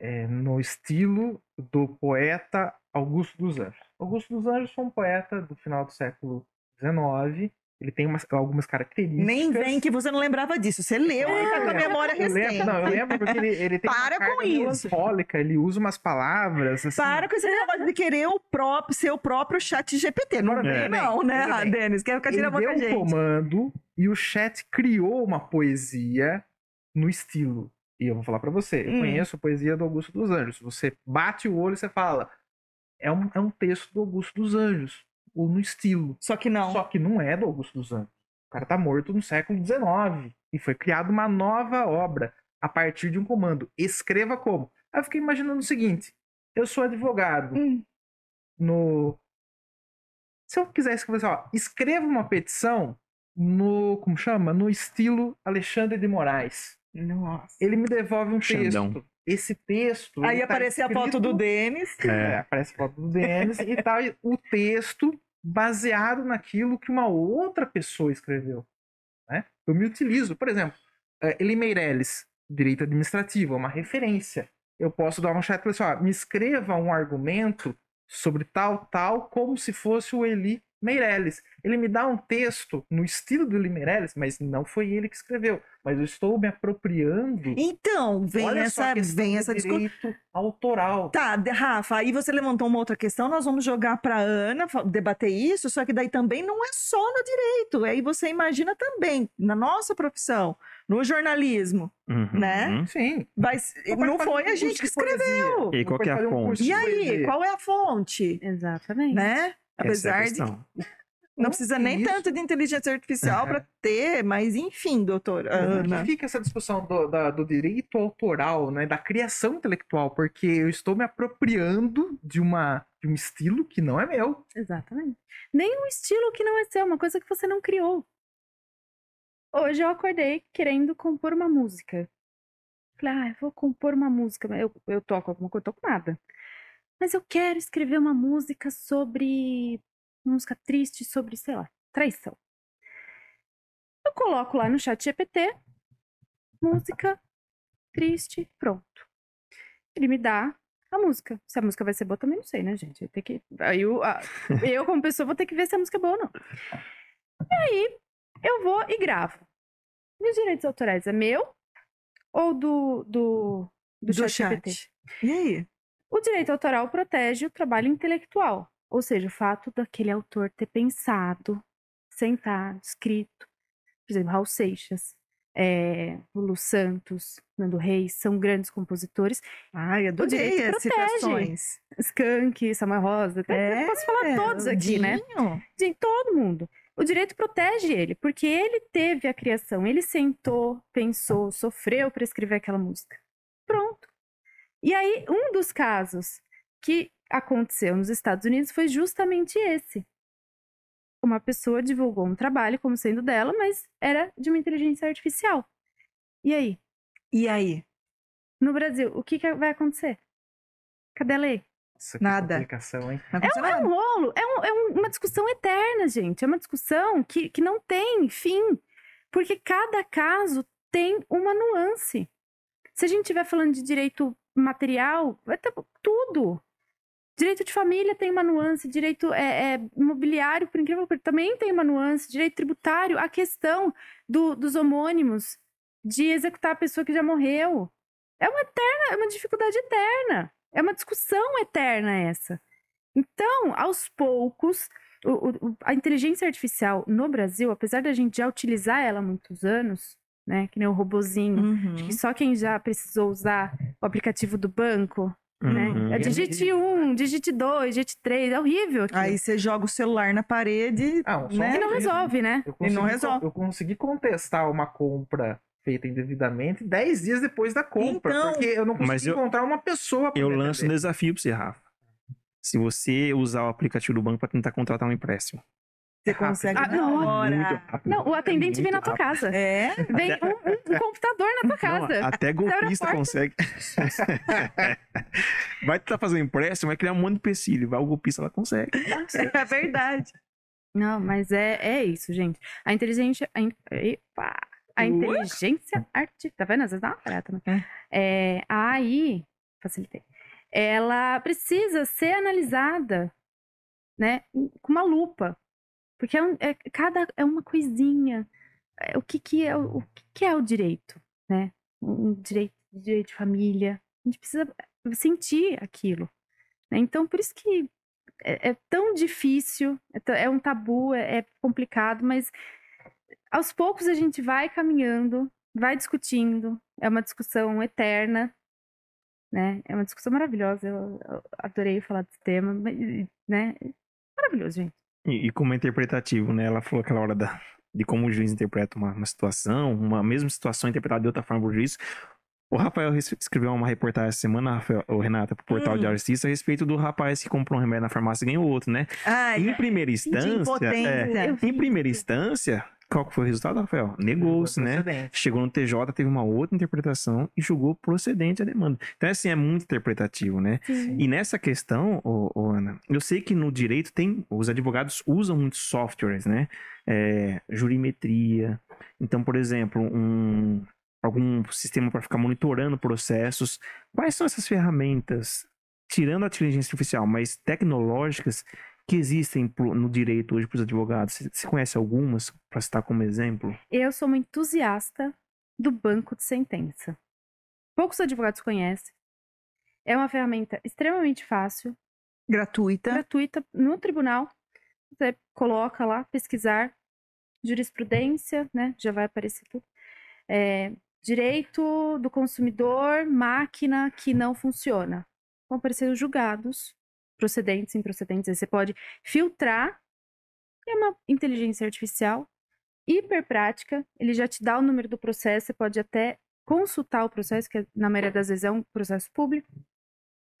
é, no estilo do poeta Augusto dos Anjos. Augusto dos Anjos foi um poeta do final do século XIX. Ele tem umas, algumas características. Nem vem que você não lembrava disso. Você leu e tá com a memória eu recente. lembro, não, eu lembro porque ele, ele tem Para uma com isso. melancólica, ele usa umas palavras assim. Para com esse negócio de querer o próprio, ser o próprio chat GPT. Não vem, não, né, vem. Denis? Quer ficar tirando a da um gente. comando e o chat criou uma poesia no estilo. E eu vou falar pra você, eu Hum. conheço a poesia do Augusto dos Anjos. Você bate o olho e você fala, é um, é um texto do Augusto dos Anjos, ou no estilo. Só que não. Só que não é do Augusto dos Anjos. O cara tá morto no século XIX. E foi criada uma nova obra a partir de um comando. Escreva como? Aí eu fiquei imaginando o seguinte: eu sou advogado Hum. no. Se eu quiser escrever assim, ó, escreva uma petição no. Como chama? No estilo Alexandre de Moraes. Nossa. Ele me devolve um Xandão. texto. Esse texto. Aí tá aparece a foto escrito- do Denis. é, aparece a foto do Denis e tá o texto baseado naquilo que uma outra pessoa escreveu. Né? Eu me utilizo, por exemplo, eh, Eli Meirelles, direito administrativo, é uma referência. Eu posso dar um chat e falar assim, ó, me escreva um argumento sobre tal, tal, como se fosse o Eli Meirelles. Ele me dá um texto no estilo do Eli Meirelles, mas não foi ele que escreveu. Mas eu estou me apropriando. Então, vem Olha essa, vem essa discussão. direito autoral. Tá, Rafa, aí você levantou uma outra questão, nós vamos jogar para Ana debater isso, só que daí também não é só no direito, aí você imagina também, na nossa profissão, no jornalismo, Uhum. Né? Sim. pode não foi um a gente que escreveu. E qual é a um fonte? E aí, qual é a fonte? Exatamente. Né? É Apesar de questão. (laughs) não precisa nem Isso. tanto de inteligência artificial Aham. para ter, mas enfim, doutora Ana. Aqui fica essa discussão do, da- do direito autoral, né, da criação intelectual, porque eu estou me apropriando de, uma, de um estilo que não é meu. Exatamente. Nem um estilo que não é seu, uma coisa que você não criou. Hoje eu acordei querendo compor uma música. Falei, ah, eu vou compor uma música. Eu, eu toco alguma coisa, eu toco nada. Mas eu quero escrever uma música sobre. Uma música triste sobre, sei lá, traição. Eu coloco lá no chat GPT, música triste, pronto. Ele me dá a música. Se a música vai ser boa, também não sei, né, gente? Tem que... Aí eu, eu, como pessoa, vou ter que ver se a música é boa ou não. E aí, eu vou e gravo. E os direitos autorais é meu ou do, do, do, chat, GPT? E aí? O direito autoral protege o trabalho intelectual, ou seja, o fato daquele autor ter pensado, sentado, escrito. Por exemplo, Raul Seixas, é, Lulu Santos, Nando Reis, são grandes compositores. Ai, adorei as citações. Skank, Samuel Rosa, até É, posso falar todos aqui, né? Dinho. de todo mundo. O direito protege ele, porque ele teve a criação, ele sentou, pensou, sofreu para escrever aquela música. E aí, um dos casos que aconteceu nos Estados Unidos foi justamente esse. Uma pessoa divulgou um trabalho como sendo dela, mas era de uma inteligência artificial. E aí? E aí? No Brasil, o que, que vai acontecer? Cadê a lei? Nossa, que Nada. hein? Não aconteceu É um rolo, é, um- é um- uma discussão eterna, gente. É uma discussão que, que não tem fim. Porque cada caso tem uma nuance. Se a gente estiver falando de direito material, ter tudo. Direito de família tem uma nuance, direito é, é, imobiliário, por incrível que pareça, também tem uma nuance, direito tributário, a questão do- dos homônimos, de executar a pessoa que já morreu. É uma eterna, é uma dificuldade eterna. É uma discussão eterna essa. Então, aos poucos, o- o- a inteligência artificial no Brasil, apesar da gente já utilizar ela há muitos anos, né? Que nem o robozinho, Uhum. que só quem já precisou usar o aplicativo do banco, né? Uhum. É digite um, digite dois, digite três, é horrível. aquilo. Aí você joga o celular na parede, Ah, né? E não resolve, né? Eu E não consegui, resolve. eu consegui contestar uma compra feita indevidamente 10 dias depois da compra. Então- porque eu não consegui Mas eu- encontrar uma pessoa pra Eu lanço um desafio pra você, Rafa. Se você usar o aplicativo do banco pra tentar contratar um empréstimo. Você rápido. consegue Ah, na não. hora. Não, o atendente vem na tua rápido. casa. É, Vem um, um- um computador na tua Não, casa. até abre a golpista consegue. (laughs) vai tentar fazer um empréstimo, vai criar um monte de empecilho. Vai o golpista, ela consegue. é verdade. Não, mas é, é isso, gente. A inteligência. A, epa! a inteligência artificial. Tá vendo? Às vezes dá uma prata, né? É, a AI, facilitei. Ela precisa ser analisada, né? Com uma lupa. Porque é, um- é- cada é uma coisinha. É, o que, que é o, que, que é o direito, né? Um direito, direito de família. A gente precisa sentir aquilo. né? Então, por isso que é, é tão difícil, é, é um tabu, é, é complicado, mas aos poucos a gente vai caminhando, vai discutindo, é uma discussão eterna, né? É uma discussão maravilhosa, eu, eu adorei falar desse tema, né? Maravilhoso, gente. E, e como é interpretativo, né? Ela falou aquela hora da, de como o juiz interpreta uma, uma situação, uma mesma situação interpretada de outra forma por juiz. O Rafael escreveu uma reportagem essa semana, Rafael, ou Renata, pro portal Hum. de Justiça, a respeito do rapaz que comprou um remédio na farmácia e ganhou outro, né? Ai, Em primeira instância, é, em primeira instância, qual que foi o resultado, Rafael? Negou-se, né? Chegou no TJ, teve uma outra interpretação e julgou procedente a demanda. Então, assim, é muito interpretativo, né? Sim. E nessa questão, ô, ô, Ana, eu sei que no direito tem, os advogados usam muitos softwares, né? É, jurimetria. Então, por exemplo, um, algum sistema para ficar monitorando processos. Quais são essas ferramentas, tirando a inteligência artificial, mas tecnológicas, que existem pro- no direito hoje para os advogados? Você você conhece algumas, para citar como exemplo? Eu sou uma entusiasta do banco de sentença. Poucos advogados conhecem. É uma ferramenta extremamente fácil, gratuita. gratuita no tribunal. Você coloca lá, pesquisar jurisprudência, né? Já vai aparecer tudo. É, direito do consumidor, máquina que não funciona. Vão aparecer os julgados, procedentes, improcedentes. Você pode filtrar. É uma inteligência artificial hiper prática. Ele já te dá o número do processo, você pode até consultar o processo, que na maioria das vezes é um processo público.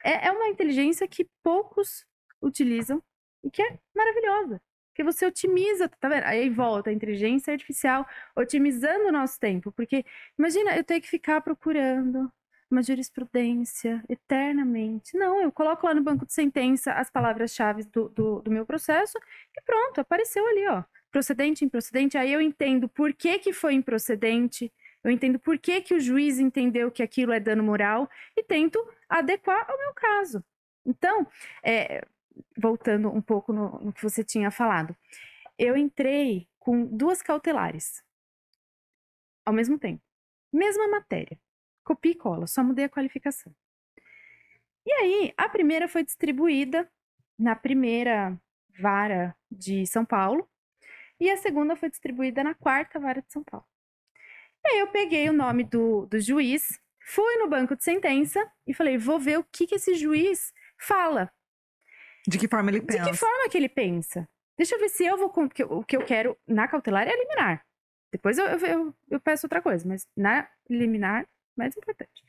É, é uma inteligência que poucos utilizam e que é maravilhosa. Porque você otimiza, tá vendo? Aí volta a inteligência artificial otimizando o nosso tempo. Porque imagina eu ter que ficar procurando uma jurisprudência eternamente. Não, eu coloco lá no banco de sentença as palavras-chave do, do, do meu processo e pronto, apareceu ali, ó. Procedente, improcedente. Aí eu entendo por que, que foi improcedente, eu entendo por que, que o juiz entendeu que aquilo é dano moral e tento adequar ao meu caso. Então, é, voltando um pouco no, no que você tinha falado, eu entrei com duas cautelares ao mesmo tempo. Mesma matéria. Copia e cola, só mudei a qualificação. E aí, a primeira foi distribuída na primeira vara de São Paulo e a segunda foi distribuída na quarta vara de São Paulo. E aí eu peguei o nome do, do juiz, fui no banco de sentença e falei, vou ver o que, que esse juiz fala. De que forma ele De pensa? que forma que ele pensa? Deixa eu ver se eu vou. porque O que eu quero na cautelar é liminar. Depois eu, eu, eu- eu peço outra coisa, mas na liminar, mais importante.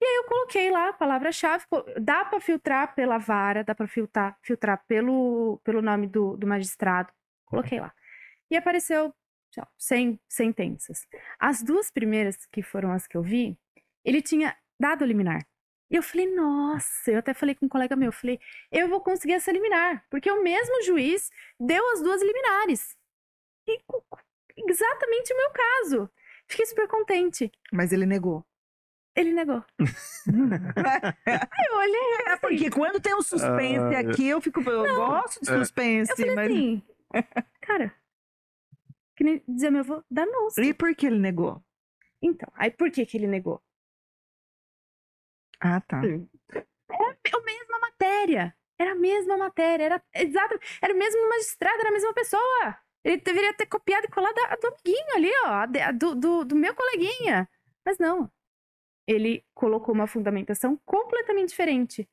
E aí eu coloquei lá a palavra-chave. Dá para filtrar pela vara, dá para filtrar, filtrar pelo, pelo nome do, do magistrado. Coloquei lá. E apareceu lá, 100 sentenças. As duas primeiras, que foram as que eu vi, ele tinha dado liminar. E eu falei, nossa, eu até falei com um colega meu, eu falei, eu vou conseguir essa liminar, porque o mesmo juiz deu as duas liminares. E exatamente o meu caso. Fiquei super contente. Mas ele negou. Ele negou. (laughs) Aí eu olhei É porque quando tem um suspense Ah, aqui, eu fico. Eu gosto de É. suspense, eu falei mas. assim, cara, que nem dizia meu avô, danou-se. E por que ele negou? Então, aí por que que ele negou? Ah, tá. a mesma matéria. Era a mesma matéria, era exato, era o mesmo magistrado, era a mesma pessoa. Ele deveria ter copiado e colado a do amiguinho ali, ó, a do, do, do meu coleguinha. Mas não. Ele colocou uma fundamentação completamente diferente.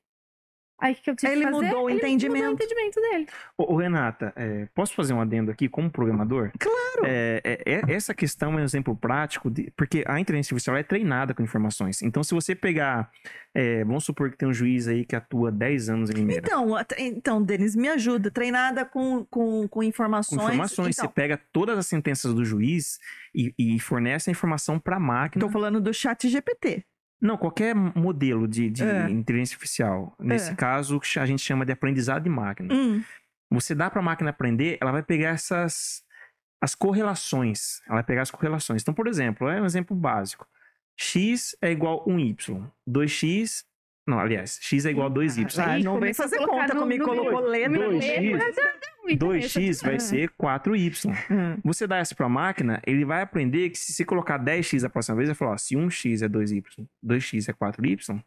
Aí o que eu tive Ele que fazer? mudou o Ele entendimento. Mudou o entendimento dele. Ô, ô, Renata, é, posso fazer um adendo aqui como programador? Claro. É, é, é- essa questão é um exemplo prático, de, porque a inteligência artificial é treinada com informações. Então, se você pegar, é, vamos supor que tem um juiz aí que atua 10 anos em Limeira. Então, então, Denis, me ajuda. Treinada com, com, com informações. com informações, Então, você pega todas as sentenças do juiz e, e fornece a informação para a máquina. Tô falando do chat GPT. Não, qualquer modelo de, de é. inteligência artificial. Nesse é. caso, a gente chama de aprendizado de máquina. Hum. Você dá para a máquina aprender, ela vai pegar essas as correlações. Ela vai pegar as correlações. Então, por exemplo, é um exemplo básico. X é igual a 1y. 2x. Não, aliás, x é igual a 2y. Ah, não vem fazer conta comigo, colocou letra. 2x. 2x essa- vai (laughs) ser 4y. Hum. Você dá essa pra máquina, ele vai aprender que se você colocar 10x a próxima vez, ele vai falar, ó, se 1x é 2y, 2x é 4y,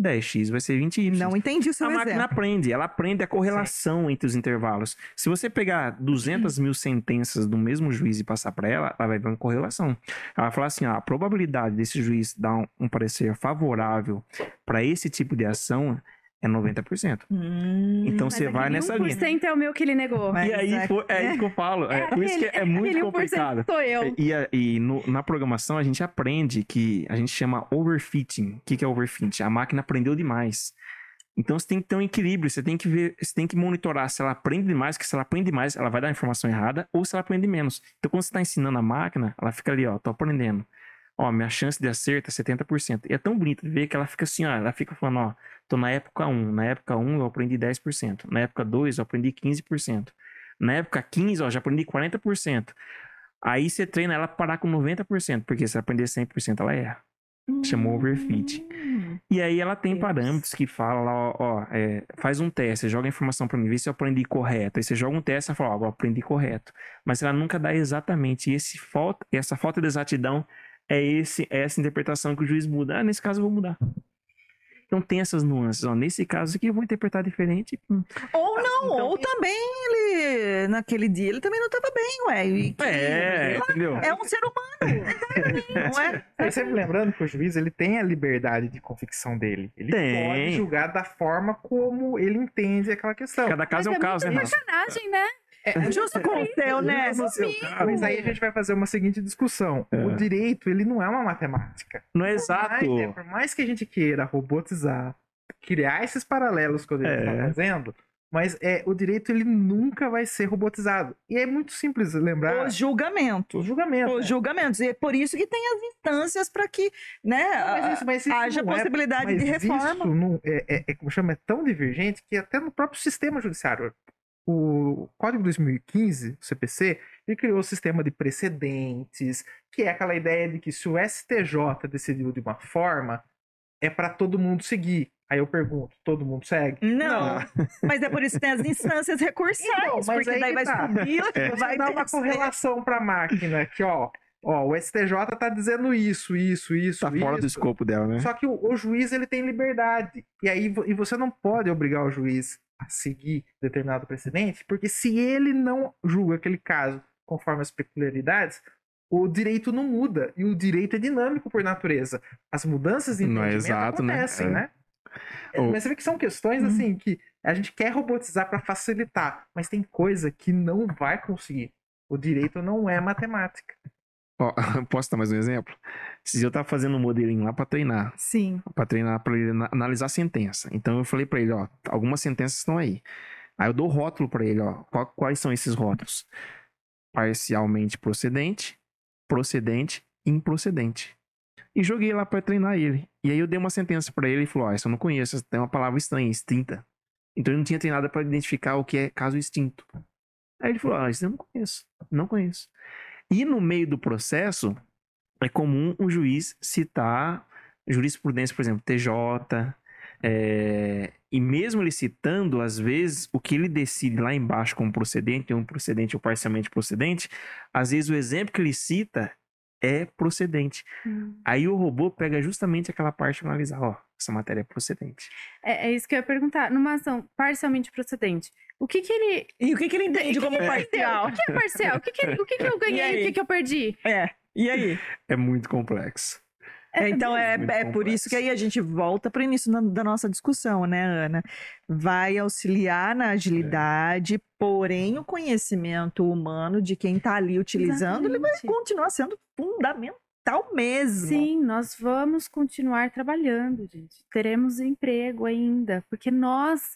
10x vai ser 20y. Não entendi o seu a máquina exemplo. aprende, ela aprende a correlação entre os intervalos. Se você pegar 200 mil sentenças do mesmo juiz e passar para ela, ela vai ver uma correlação. Ela vai falar assim: ó, a probabilidade desse juiz dar um, um parecer favorável para esse tipo de ação é 90%. Hum, Então você vai aquele nessa linha. 1% é o meu que ele negou. Mas E aí é- foi- é aí que eu (laughs) falo. É, por isso que é muito aquele 1% complicado. sou eu. E, a- e no- na programação a gente aprende que a gente chama overfitting. O que, que é overfitting? A máquina aprendeu demais. Então você tem que ter um equilíbrio, você tem que ver, você tem que monitorar se ela aprende demais, que se ela aprende demais, ela vai dar a informação errada, ou se ela aprende menos. Então quando você está ensinando a máquina, ela fica ali, ó, tô aprendendo. Ó, minha chance de acerto é 70%. E é tão bonito de ver que ela fica assim, ó, ela fica falando, ó, tô na época 1. Na época 1 eu aprendi 10%. Na época 2 eu aprendi 15%. Na época 15, ó, já aprendi 40%. Aí você treina ela parar com 90%, porque se ela aprender 100%, ela erra. Chamou overfit. Hum. E aí ela tem Deus. parâmetros que falam lá, ó, ó, é, faz um teste, joga a informação pra mim, vê se eu aprendi correto. Aí você joga um teste e fala, ó, eu aprendi correto. Mas ela nunca dá exatamente. E esse falta, essa falta de exatidão é, esse, é essa interpretação que o juiz muda. Ah, nesse caso eu vou mudar. Então tem essas nuances. Ó, nesse caso aqui eu vou interpretar diferente. Hum. Ou não, então- ou também ele, naquele dia, ele também não tava bem, ué. E que- É, entendeu? É um ser humano, não é? (laughs) E sempre lembrando que o juiz ele tem a liberdade de convicção dele. Ele Tem. pode julgar da forma como ele entende aquela questão. Cada caso Mas é um caso, né, Renato? sacanagem, né? É, Justo com o seu, né? O seu. Mas aí a gente vai fazer uma seguinte discussão. É. O direito, ele não é uma matemática. Não é Por exato. mais, né, por mais que a gente queira robotizar, criar esses paralelos que o direito É. está fazendo, mas é, o direito ele nunca vai ser robotizado. E é muito simples lembrar Os julgamentos. o julgamento. Os julgamentos. E é por isso que tem as instâncias para que né, Mas isso, mas isso haja não é- possibilidade mas de reforma. Isso não, é, é, é, como chama, é tão divergente que até no próprio sistema judiciário. O Código 2015, o CPC, ele criou o sistema de precedentes, que é aquela ideia de que se o STJ decidiu de uma forma, é para todo mundo seguir. Aí eu pergunto, todo mundo segue? Não, mas é por isso que tem as instâncias recursais, Então, mas porque aí daí vai tá. subir, (laughs) Você vai dar uma correlação para a máquina que, ó, ó, o STJ tá dizendo isso, isso, isso, Tá fora do isso. escopo dela, né? Só que o, o juiz ele tem liberdade. E aí e você não pode obrigar o juiz a seguir determinado precedente, porque se ele não julga aquele caso conforme as peculiaridades, o direito não muda. E o direito é dinâmico por natureza. As mudanças de Não é exato, né? acontecem, É. né? É, Ou- Mas você vê que são questões Hum. assim que a gente quer robotizar para facilitar, mas tem coisa que não vai conseguir. O direito não é matemática. Ó, (laughs) posso dar mais um exemplo? Esses dias eu tava fazendo um modelinho lá pra treinar. Sim. Pra treinar, pra ele ana- analisar a sentença. Então eu falei pra ele, ó, algumas sentenças estão aí. Aí eu dou rótulo pra ele, ó. quais são esses rótulos? Parcialmente procedente, procedente, improcedente. E joguei lá pra treinar ele. E aí eu dei uma sentença pra ele e falou, ó, essa eu não conheço, essa tem uma palavra estranha, extinta. Então ele não tinha treinado pra identificar o que é caso extinto. Aí ele falou, ah, isso eu não conheço, não conheço. E no meio do processo, é comum o juiz citar jurisprudência, por exemplo, TJ, é, e mesmo ele citando, às vezes, o que ele decide lá embaixo como procedente, um procedente ou parcialmente procedente, às vezes o exemplo que ele cita é procedente. Hum. Aí o robô pega justamente aquela parte para analisar, ó, essa matéria é procedente. É, é isso que eu ia perguntar. Numa ação parcialmente procedente, o que que ele... E o que, que ele entende como parcial? O que é parcial? O que que, ele- o que, que eu (laughs) ganhei e o que, que eu perdi? É. E aí? É muito complexo. É, então é, é por isso que aí a gente volta para o início na- da nossa discussão, né, Ana? Vai auxiliar na agilidade, porém o conhecimento humano de quem está ali utilizando, ele vai Exatamente. continuar sendo fundamental mesmo. Sim, nós vamos continuar trabalhando, gente. Teremos emprego ainda, porque nós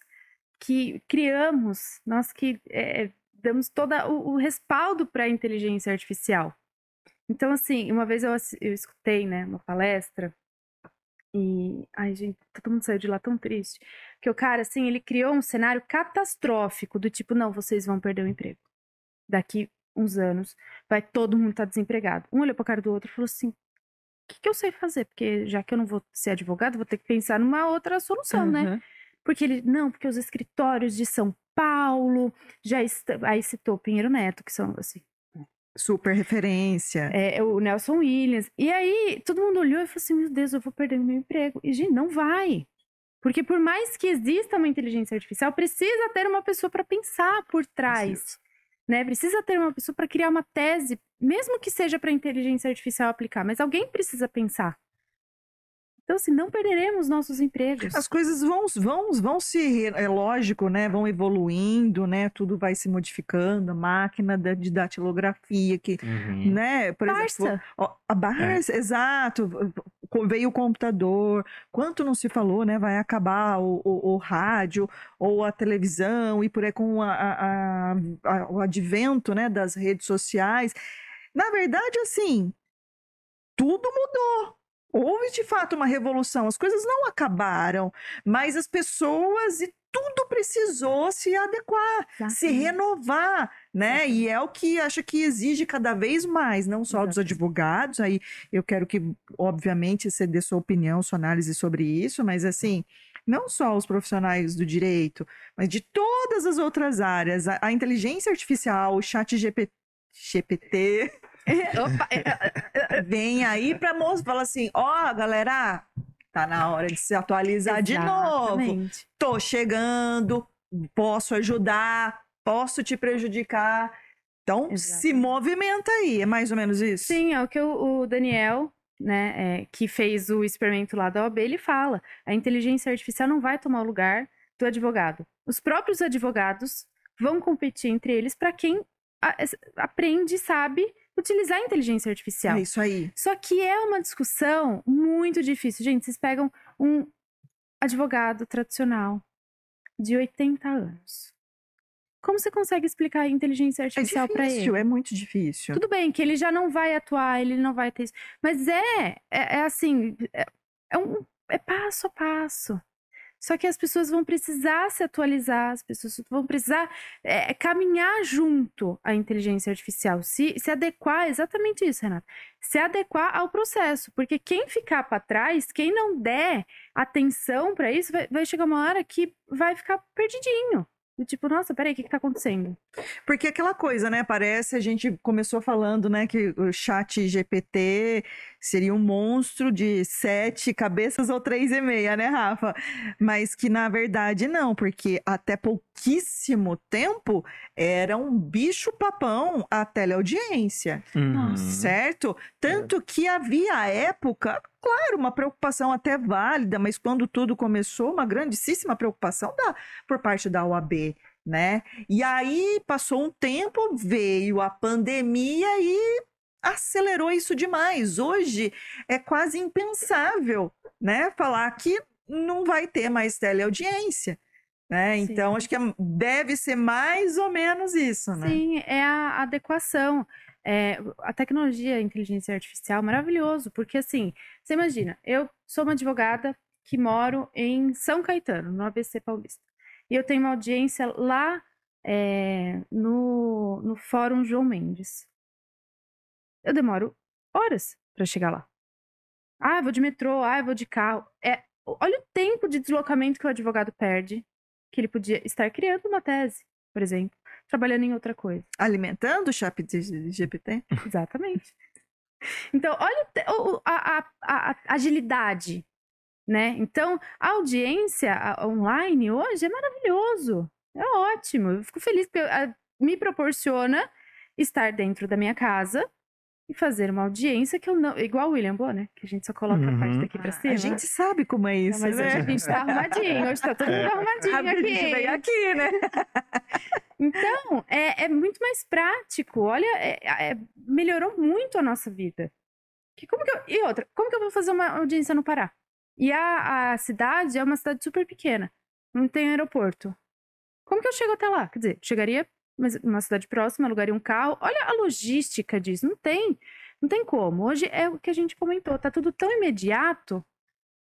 que criamos, nós que é, damos todo o, o respaldo para a inteligência artificial. Então, assim, uma vez eu, eu escutei, né, uma palestra e, ai, gente, todo mundo saiu de lá tão triste, que o cara, assim, ele criou um cenário catastrófico do tipo, não, vocês vão perder o emprego. Daqui uns anos, vai todo mundo estar desempregado. Um olhou pra cara do outro e falou assim: o que, que eu sei fazer? Porque já que eu não vou ser advogado, vou ter que pensar numa outra solução, né? Uhum. Porque ele, não, porque os escritórios de São Paulo já estão. Aí citou Pinheiro Neto, que são assim, Super referência. é, o Nelson Williams. E aí todo mundo olhou e falou assim: meu Deus, eu vou perder meu emprego. E, gente, não vai. Porque por mais que exista uma inteligência artificial, precisa ter uma pessoa para pensar por trás né? Precisa ter uma pessoa para criar uma tese, mesmo que seja para inteligência artificial aplicar, mas alguém precisa pensar. Então, assim, não perderemos nossos empregos. As coisas vão, vão, vão se, é lógico, né? Vão evoluindo, né? Tudo vai se modificando. A máquina da, de datilografia, que, Uhum. né? Por exemplo, Barça. Ó, a Barça, exato. Co- Veio o computador. Quanto não se falou, né? Vai acabar o, o- o rádio ou a televisão e por aí com a- a- a- a- o advento, né? Das redes sociais. Na verdade, assim, tudo mudou. Houve de fato uma revolução. As coisas não acabaram, mas as pessoas e tudo precisou se adequar se Exatamente. renovar, né? E é o que acho que exige cada vez mais, não só dos Exatamente. advogados. Aí eu quero que, obviamente, você dê sua opinião, sua análise sobre isso, mas assim, não só os profissionais do direito, mas de todas as outras áreas. A, a inteligência artificial, o chat GPT, GPT (laughs) Opa, é, vem aí para moço fala assim: ó, galera, tá na hora de se atualizar de novo exatamente. tô chegando, posso ajudar, posso te prejudicar. Então, se Exatamente. movimenta aí, é mais ou menos isso? Sim, é o que o, o Daniel, né, é, que fez o experimento lá da OAB, ele fala. A inteligência artificial não vai tomar o lugar do advogado. Os próprios advogados vão competir entre eles para quem aprende e sabe utilizar a inteligência artificial. É isso aí. Só que é uma discussão muito difícil. Gente, vocês pegam um advogado tradicional de 80 anos. Como você consegue explicar a inteligência É artificial para ele? difícil, é muito difícil. Tudo bem que ele já não vai atuar, ele não vai ter isso. Mas é, é, é assim, é, é um é passo a passo. Só que as pessoas vão precisar se atualizar, as pessoas vão precisar é, caminhar junto à inteligência artificial, se, se adequar, exatamente isso, Renata, se adequar ao processo, porque quem ficar para trás, quem não der atenção para isso, vai, vai chegar uma hora que vai ficar perdidinho. Do tipo, nossa, peraí, o que, que tá acontecendo? Porque aquela coisa, né? Parece, a gente começou falando, né, que o chat GPT seria um monstro de sete cabeças ou três e meia, né, Rafa? Mas que na verdade não, porque até pouquíssimo tempo era um bicho papão a teleaudiência. Uhum. certo? Tanto que havia à época, claro, uma preocupação até válida, mas quando tudo começou, uma grandíssima preocupação da, por parte da OAB, né? E aí passou um tempo, veio a pandemia e acelerou isso demais. Hoje é quase impensável, né? Falar que não vai ter mais teleaudiência. Né? Então, acho que é- deve ser mais ou menos isso, né? Sim, é a adequação. É, a tecnologia, a inteligência artificial, maravilhoso, porque assim, você imagina, eu sou uma advogada que moro em São Caetano, no ABC Paulista, e eu tenho uma audiência lá é, no, no Fórum João Mendes. Eu demoro horas para chegar lá. Ah, vou de metrô, ah, vou de carro. É, olha o tempo de deslocamento que o advogado perde, que ele podia estar criando uma tese, por exemplo, trabalhando em outra coisa. Alimentando o chat GPT? Exatamente. Então, olha a, a- a- agilidade, né? Então, a audiência online hoje é maravilhoso. É ótimo. Eu fico feliz porque ah, me proporciona estar dentro da minha casa e fazer uma audiência que eu não. Igual o William Bonner, que a gente só coloca a parte Uhum. daqui pra cima. A gente sabe como é Não, isso, mas né? hoje a gente tá arrumadinho, hoje tá todo mundo arrumadinho A gente aqui. veio aqui, né? (laughs) Então, é, é muito mais prático. Olha, é- é- melhorou muito a nossa vida. Que como que eu- e outra, como que eu vou fazer uma audiência no Pará? E a, a cidade é uma cidade super pequena. Não tem aeroporto. Como que eu chego até lá? Quer dizer, chegaria mas numa cidade próxima, alugaria um carro. Olha a logística disso. Não tem. Não tem como. Hoje é o que a gente comentou. Tá tudo tão imediato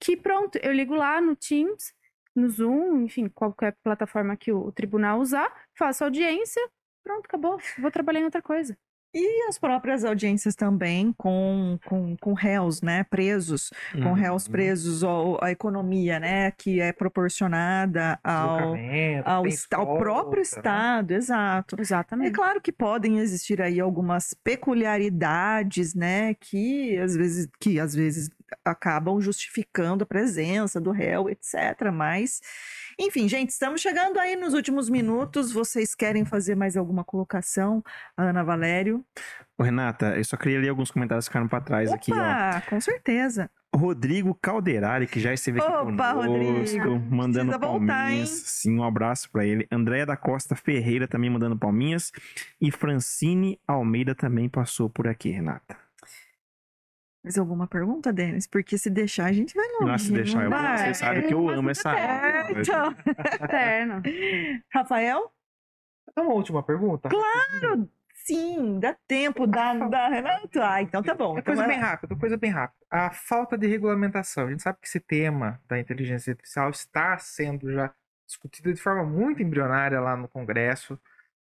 que pronto, eu ligo lá no Teams, no Zoom, enfim, qualquer plataforma que o, tribunal usar, faço audiência, pronto, acabou. Vou trabalhar em outra coisa. E as próprias audiências também com, com, com réus, né? Presos, com réus Uhum. presos, ou a economia, né? Que é proporcionada ao, ao, ao próprio né? Estado, exato. É Exatamente. claro que podem existir aí algumas peculiaridades, né, que às vezes, que às vezes acabam justificando a presença do réu, etc. Mas, enfim, gente, estamos chegando aí nos últimos minutos. Vocês querem fazer mais alguma colocação, Ana Valério? Ô, Renata, eu só queria ler alguns comentários que ficaram pra trás aqui, ó. Opa, com certeza. Rodrigo Calderari, que já esteve aqui Opa, conosco, Rodrigo. mandando Precisa voltar, palminhas. Sim, um abraço pra ele. Andréia da Costa Ferreira também mandando palminhas. E Francine Almeida também passou por aqui, Renata. Mais alguma pergunta, Denis? Porque se deixar, a gente vai longe. Nossa, se deixar, eu, vai? você sabe que eu amo essa (laughs) (laughs) É, aula. então. Eterno. Rafael? Então, uma última pergunta? Claro, sim, dá tempo, dá, dá, Renato. Ah, então tá bom. É Então coisa vai bem lá. rápida, coisa bem rápida. A falta de regulamentação. A gente sabe que esse tema da inteligência artificial está sendo já discutido de forma muito embrionária lá no Congresso.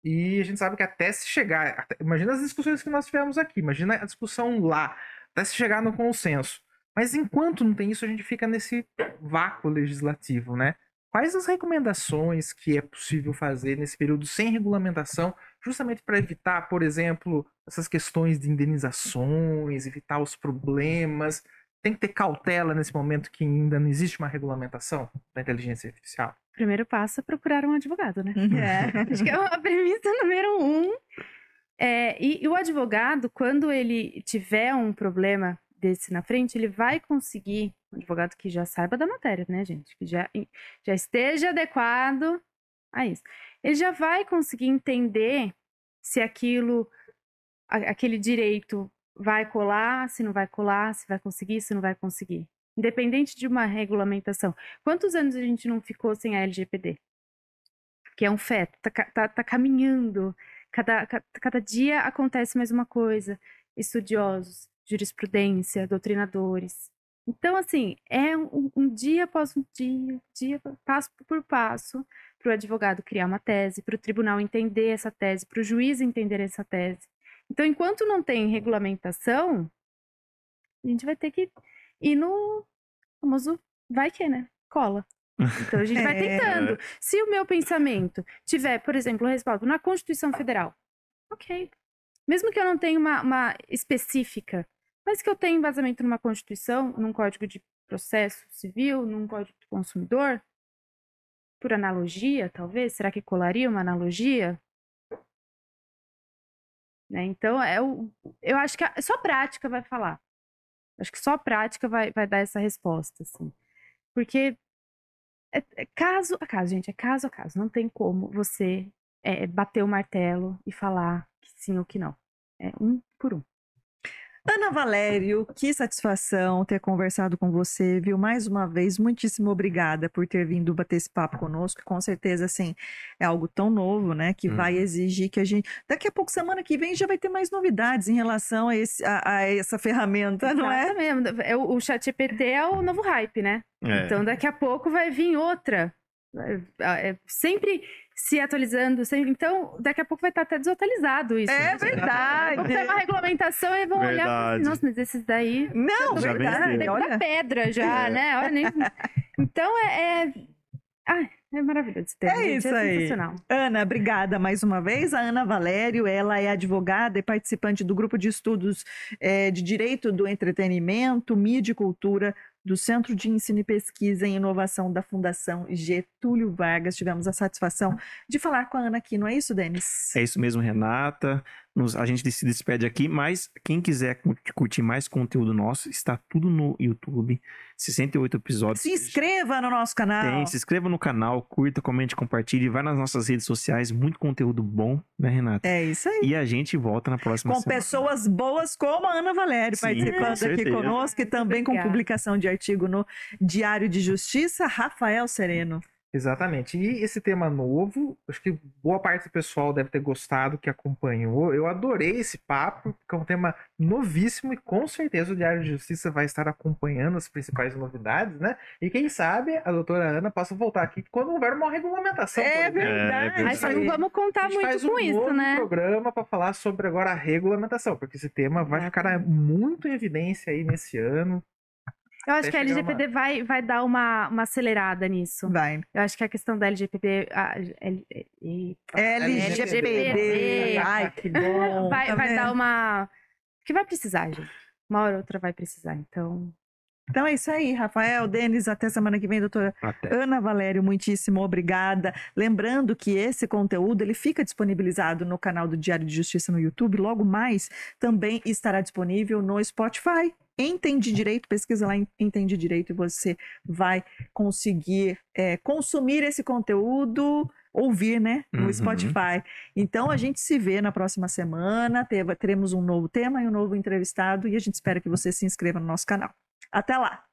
E a gente sabe que até se chegar. até- imagina as discussões que nós tivemos aqui, imagina a discussão lá, até se chegar no consenso. Mas enquanto não tem isso, a gente fica nesse vácuo legislativo, né? Quais as recomendações que é possível fazer nesse período sem regulamentação, justamente para evitar, por exemplo, essas questões de indenizações, evitar os problemas? Tem que ter cautela nesse momento que ainda não existe uma regulamentação da inteligência artificial. Primeiro passo é procurar um advogado, né? É. Acho que é a premissa número um. É, e, e o advogado, quando ele tiver um problema desse na frente, ele vai conseguir, um advogado que já saiba da matéria, né, gente? Que já, já esteja adequado a isso. Ele já vai conseguir entender se aquilo, a- aquele direito vai colar, se não vai colar, se vai conseguir, se não vai conseguir. Independente de uma regulamentação. Quantos anos a gente não ficou sem a LGPD? Que é um feto, tá, tá, tá caminhando. Cada, ca- cada dia acontece mais uma coisa. Estudiosos, jurisprudência, doutrinadores. Então, assim, é um, um dia após um dia, dia passo por passo, para o advogado criar uma tese, para o tribunal entender essa tese, para o juiz entender essa tese. Então, enquanto não tem regulamentação, a gente vai ter que ir no famoso vai que, né? Cola. Então a gente vai É. tentando. Se o meu pensamento tiver, por exemplo, respaldo na Constituição Federal, ok. Mesmo que eu não tenha uma, uma específica, mas que eu tenha embasamento numa Constituição, num Código de Processo Civil, num Código do Consumidor, por analogia, talvez, será que colaria uma analogia? Né? Então, é o, eu acho que a, só a prática vai falar. Acho que só a prática vai, vai dar essa resposta, assim. Porque é, é caso a caso, gente, é caso a caso. Não tem como você é, bater o martelo e falar que sim ou que não. É um por um. Ana Valério, que satisfação ter conversado com você, viu? Mais uma vez, muitíssimo obrigada por ter vindo bater esse papo conosco. Com certeza, assim, é algo tão novo, né? Que vai Uhum. exigir que a gente. Daqui a pouco, semana que vem, já vai ter mais novidades em relação a, esse, a, a essa ferramenta, não é? É, o, o chat GPT é o novo hype, né? É. Então daqui a pouco vai vir outra. É, sempre se atualizando. Sempre... Então, daqui a pouco vai estar até desatualizado isso. É né? verdade. Vão ter uma regulamentação e vão olhar e falar assim, Verdade. nossa, mas esses daí Não, Já verdade. Olha, pedra já, É. né? Olha, nem- (laughs) Então é. é... Ai, É maravilhoso esse tema. É gente, isso aí. sensacional. Ana, obrigada mais uma vez. A Ana Valério, ela é advogada e participante do grupo de estudos eh, de Direito do Entretenimento, Mídia e Cultura do Centro de Ensino e Pesquisa em Inovação da Fundação Getúlio Vargas. Tivemos a satisfação de falar com a Ana aqui, não é isso, Denis? É isso mesmo, Renata. Nos- a gente se despede aqui, mas quem quiser cu- curtir mais conteúdo nosso, está tudo no YouTube. 68 episódios. Se inscreva no nosso canal. Tem, se inscreva no canal, curta, comente, compartilhe, vai nas nossas redes sociais, muito conteúdo bom, né, Renata? É isso aí. E a gente volta na próxima Com semana. pessoas boas como a Ana Valério Sim, participando com aqui conosco e também com Obrigada. publicação de artigo no Diário de Justiça, Rafael Sereno. Exatamente. E esse tema novo, acho que boa parte do pessoal deve ter gostado que acompanhou. Eu adorei esse papo, porque é um tema novíssimo e com certeza o Diário de Justiça vai estar acompanhando as principais novidades, né? E quem sabe a doutora Ana possa voltar aqui quando houver uma regulamentação. É verdade. Só não Verdade. vamos A contar muito faz com um isso, novo né? programa para falar sobre agora a regulamentação, porque esse tema vai ficar muito em evidência aí nesse ano. Eu acho Até que a LGPD vai, vai dar uma, uma acelerada nisso. Vai. Eu acho que a questão da LGPD. a- L- LGPD. Ai, que bom. vai, Tá vai dar uma. Que vai precisar, gente. Uma hora ou outra vai precisar. Então. Então é isso aí, Rafael, Denis, até semana que vem, doutora Até. Ana Valério, muitíssimo obrigada. Lembrando que esse conteúdo ele fica disponibilizado no canal do Diário de Justiça no YouTube, logo mais também estará disponível no Spotify. Entende Direito, pesquisa lá em Entende Direito e você vai conseguir é, consumir esse conteúdo, ouvir, né, no Uhum. Spotify. Então a gente se vê na próxima semana, teremos um novo tema e um novo entrevistado e a gente espera que você se inscreva no nosso canal. Até lá!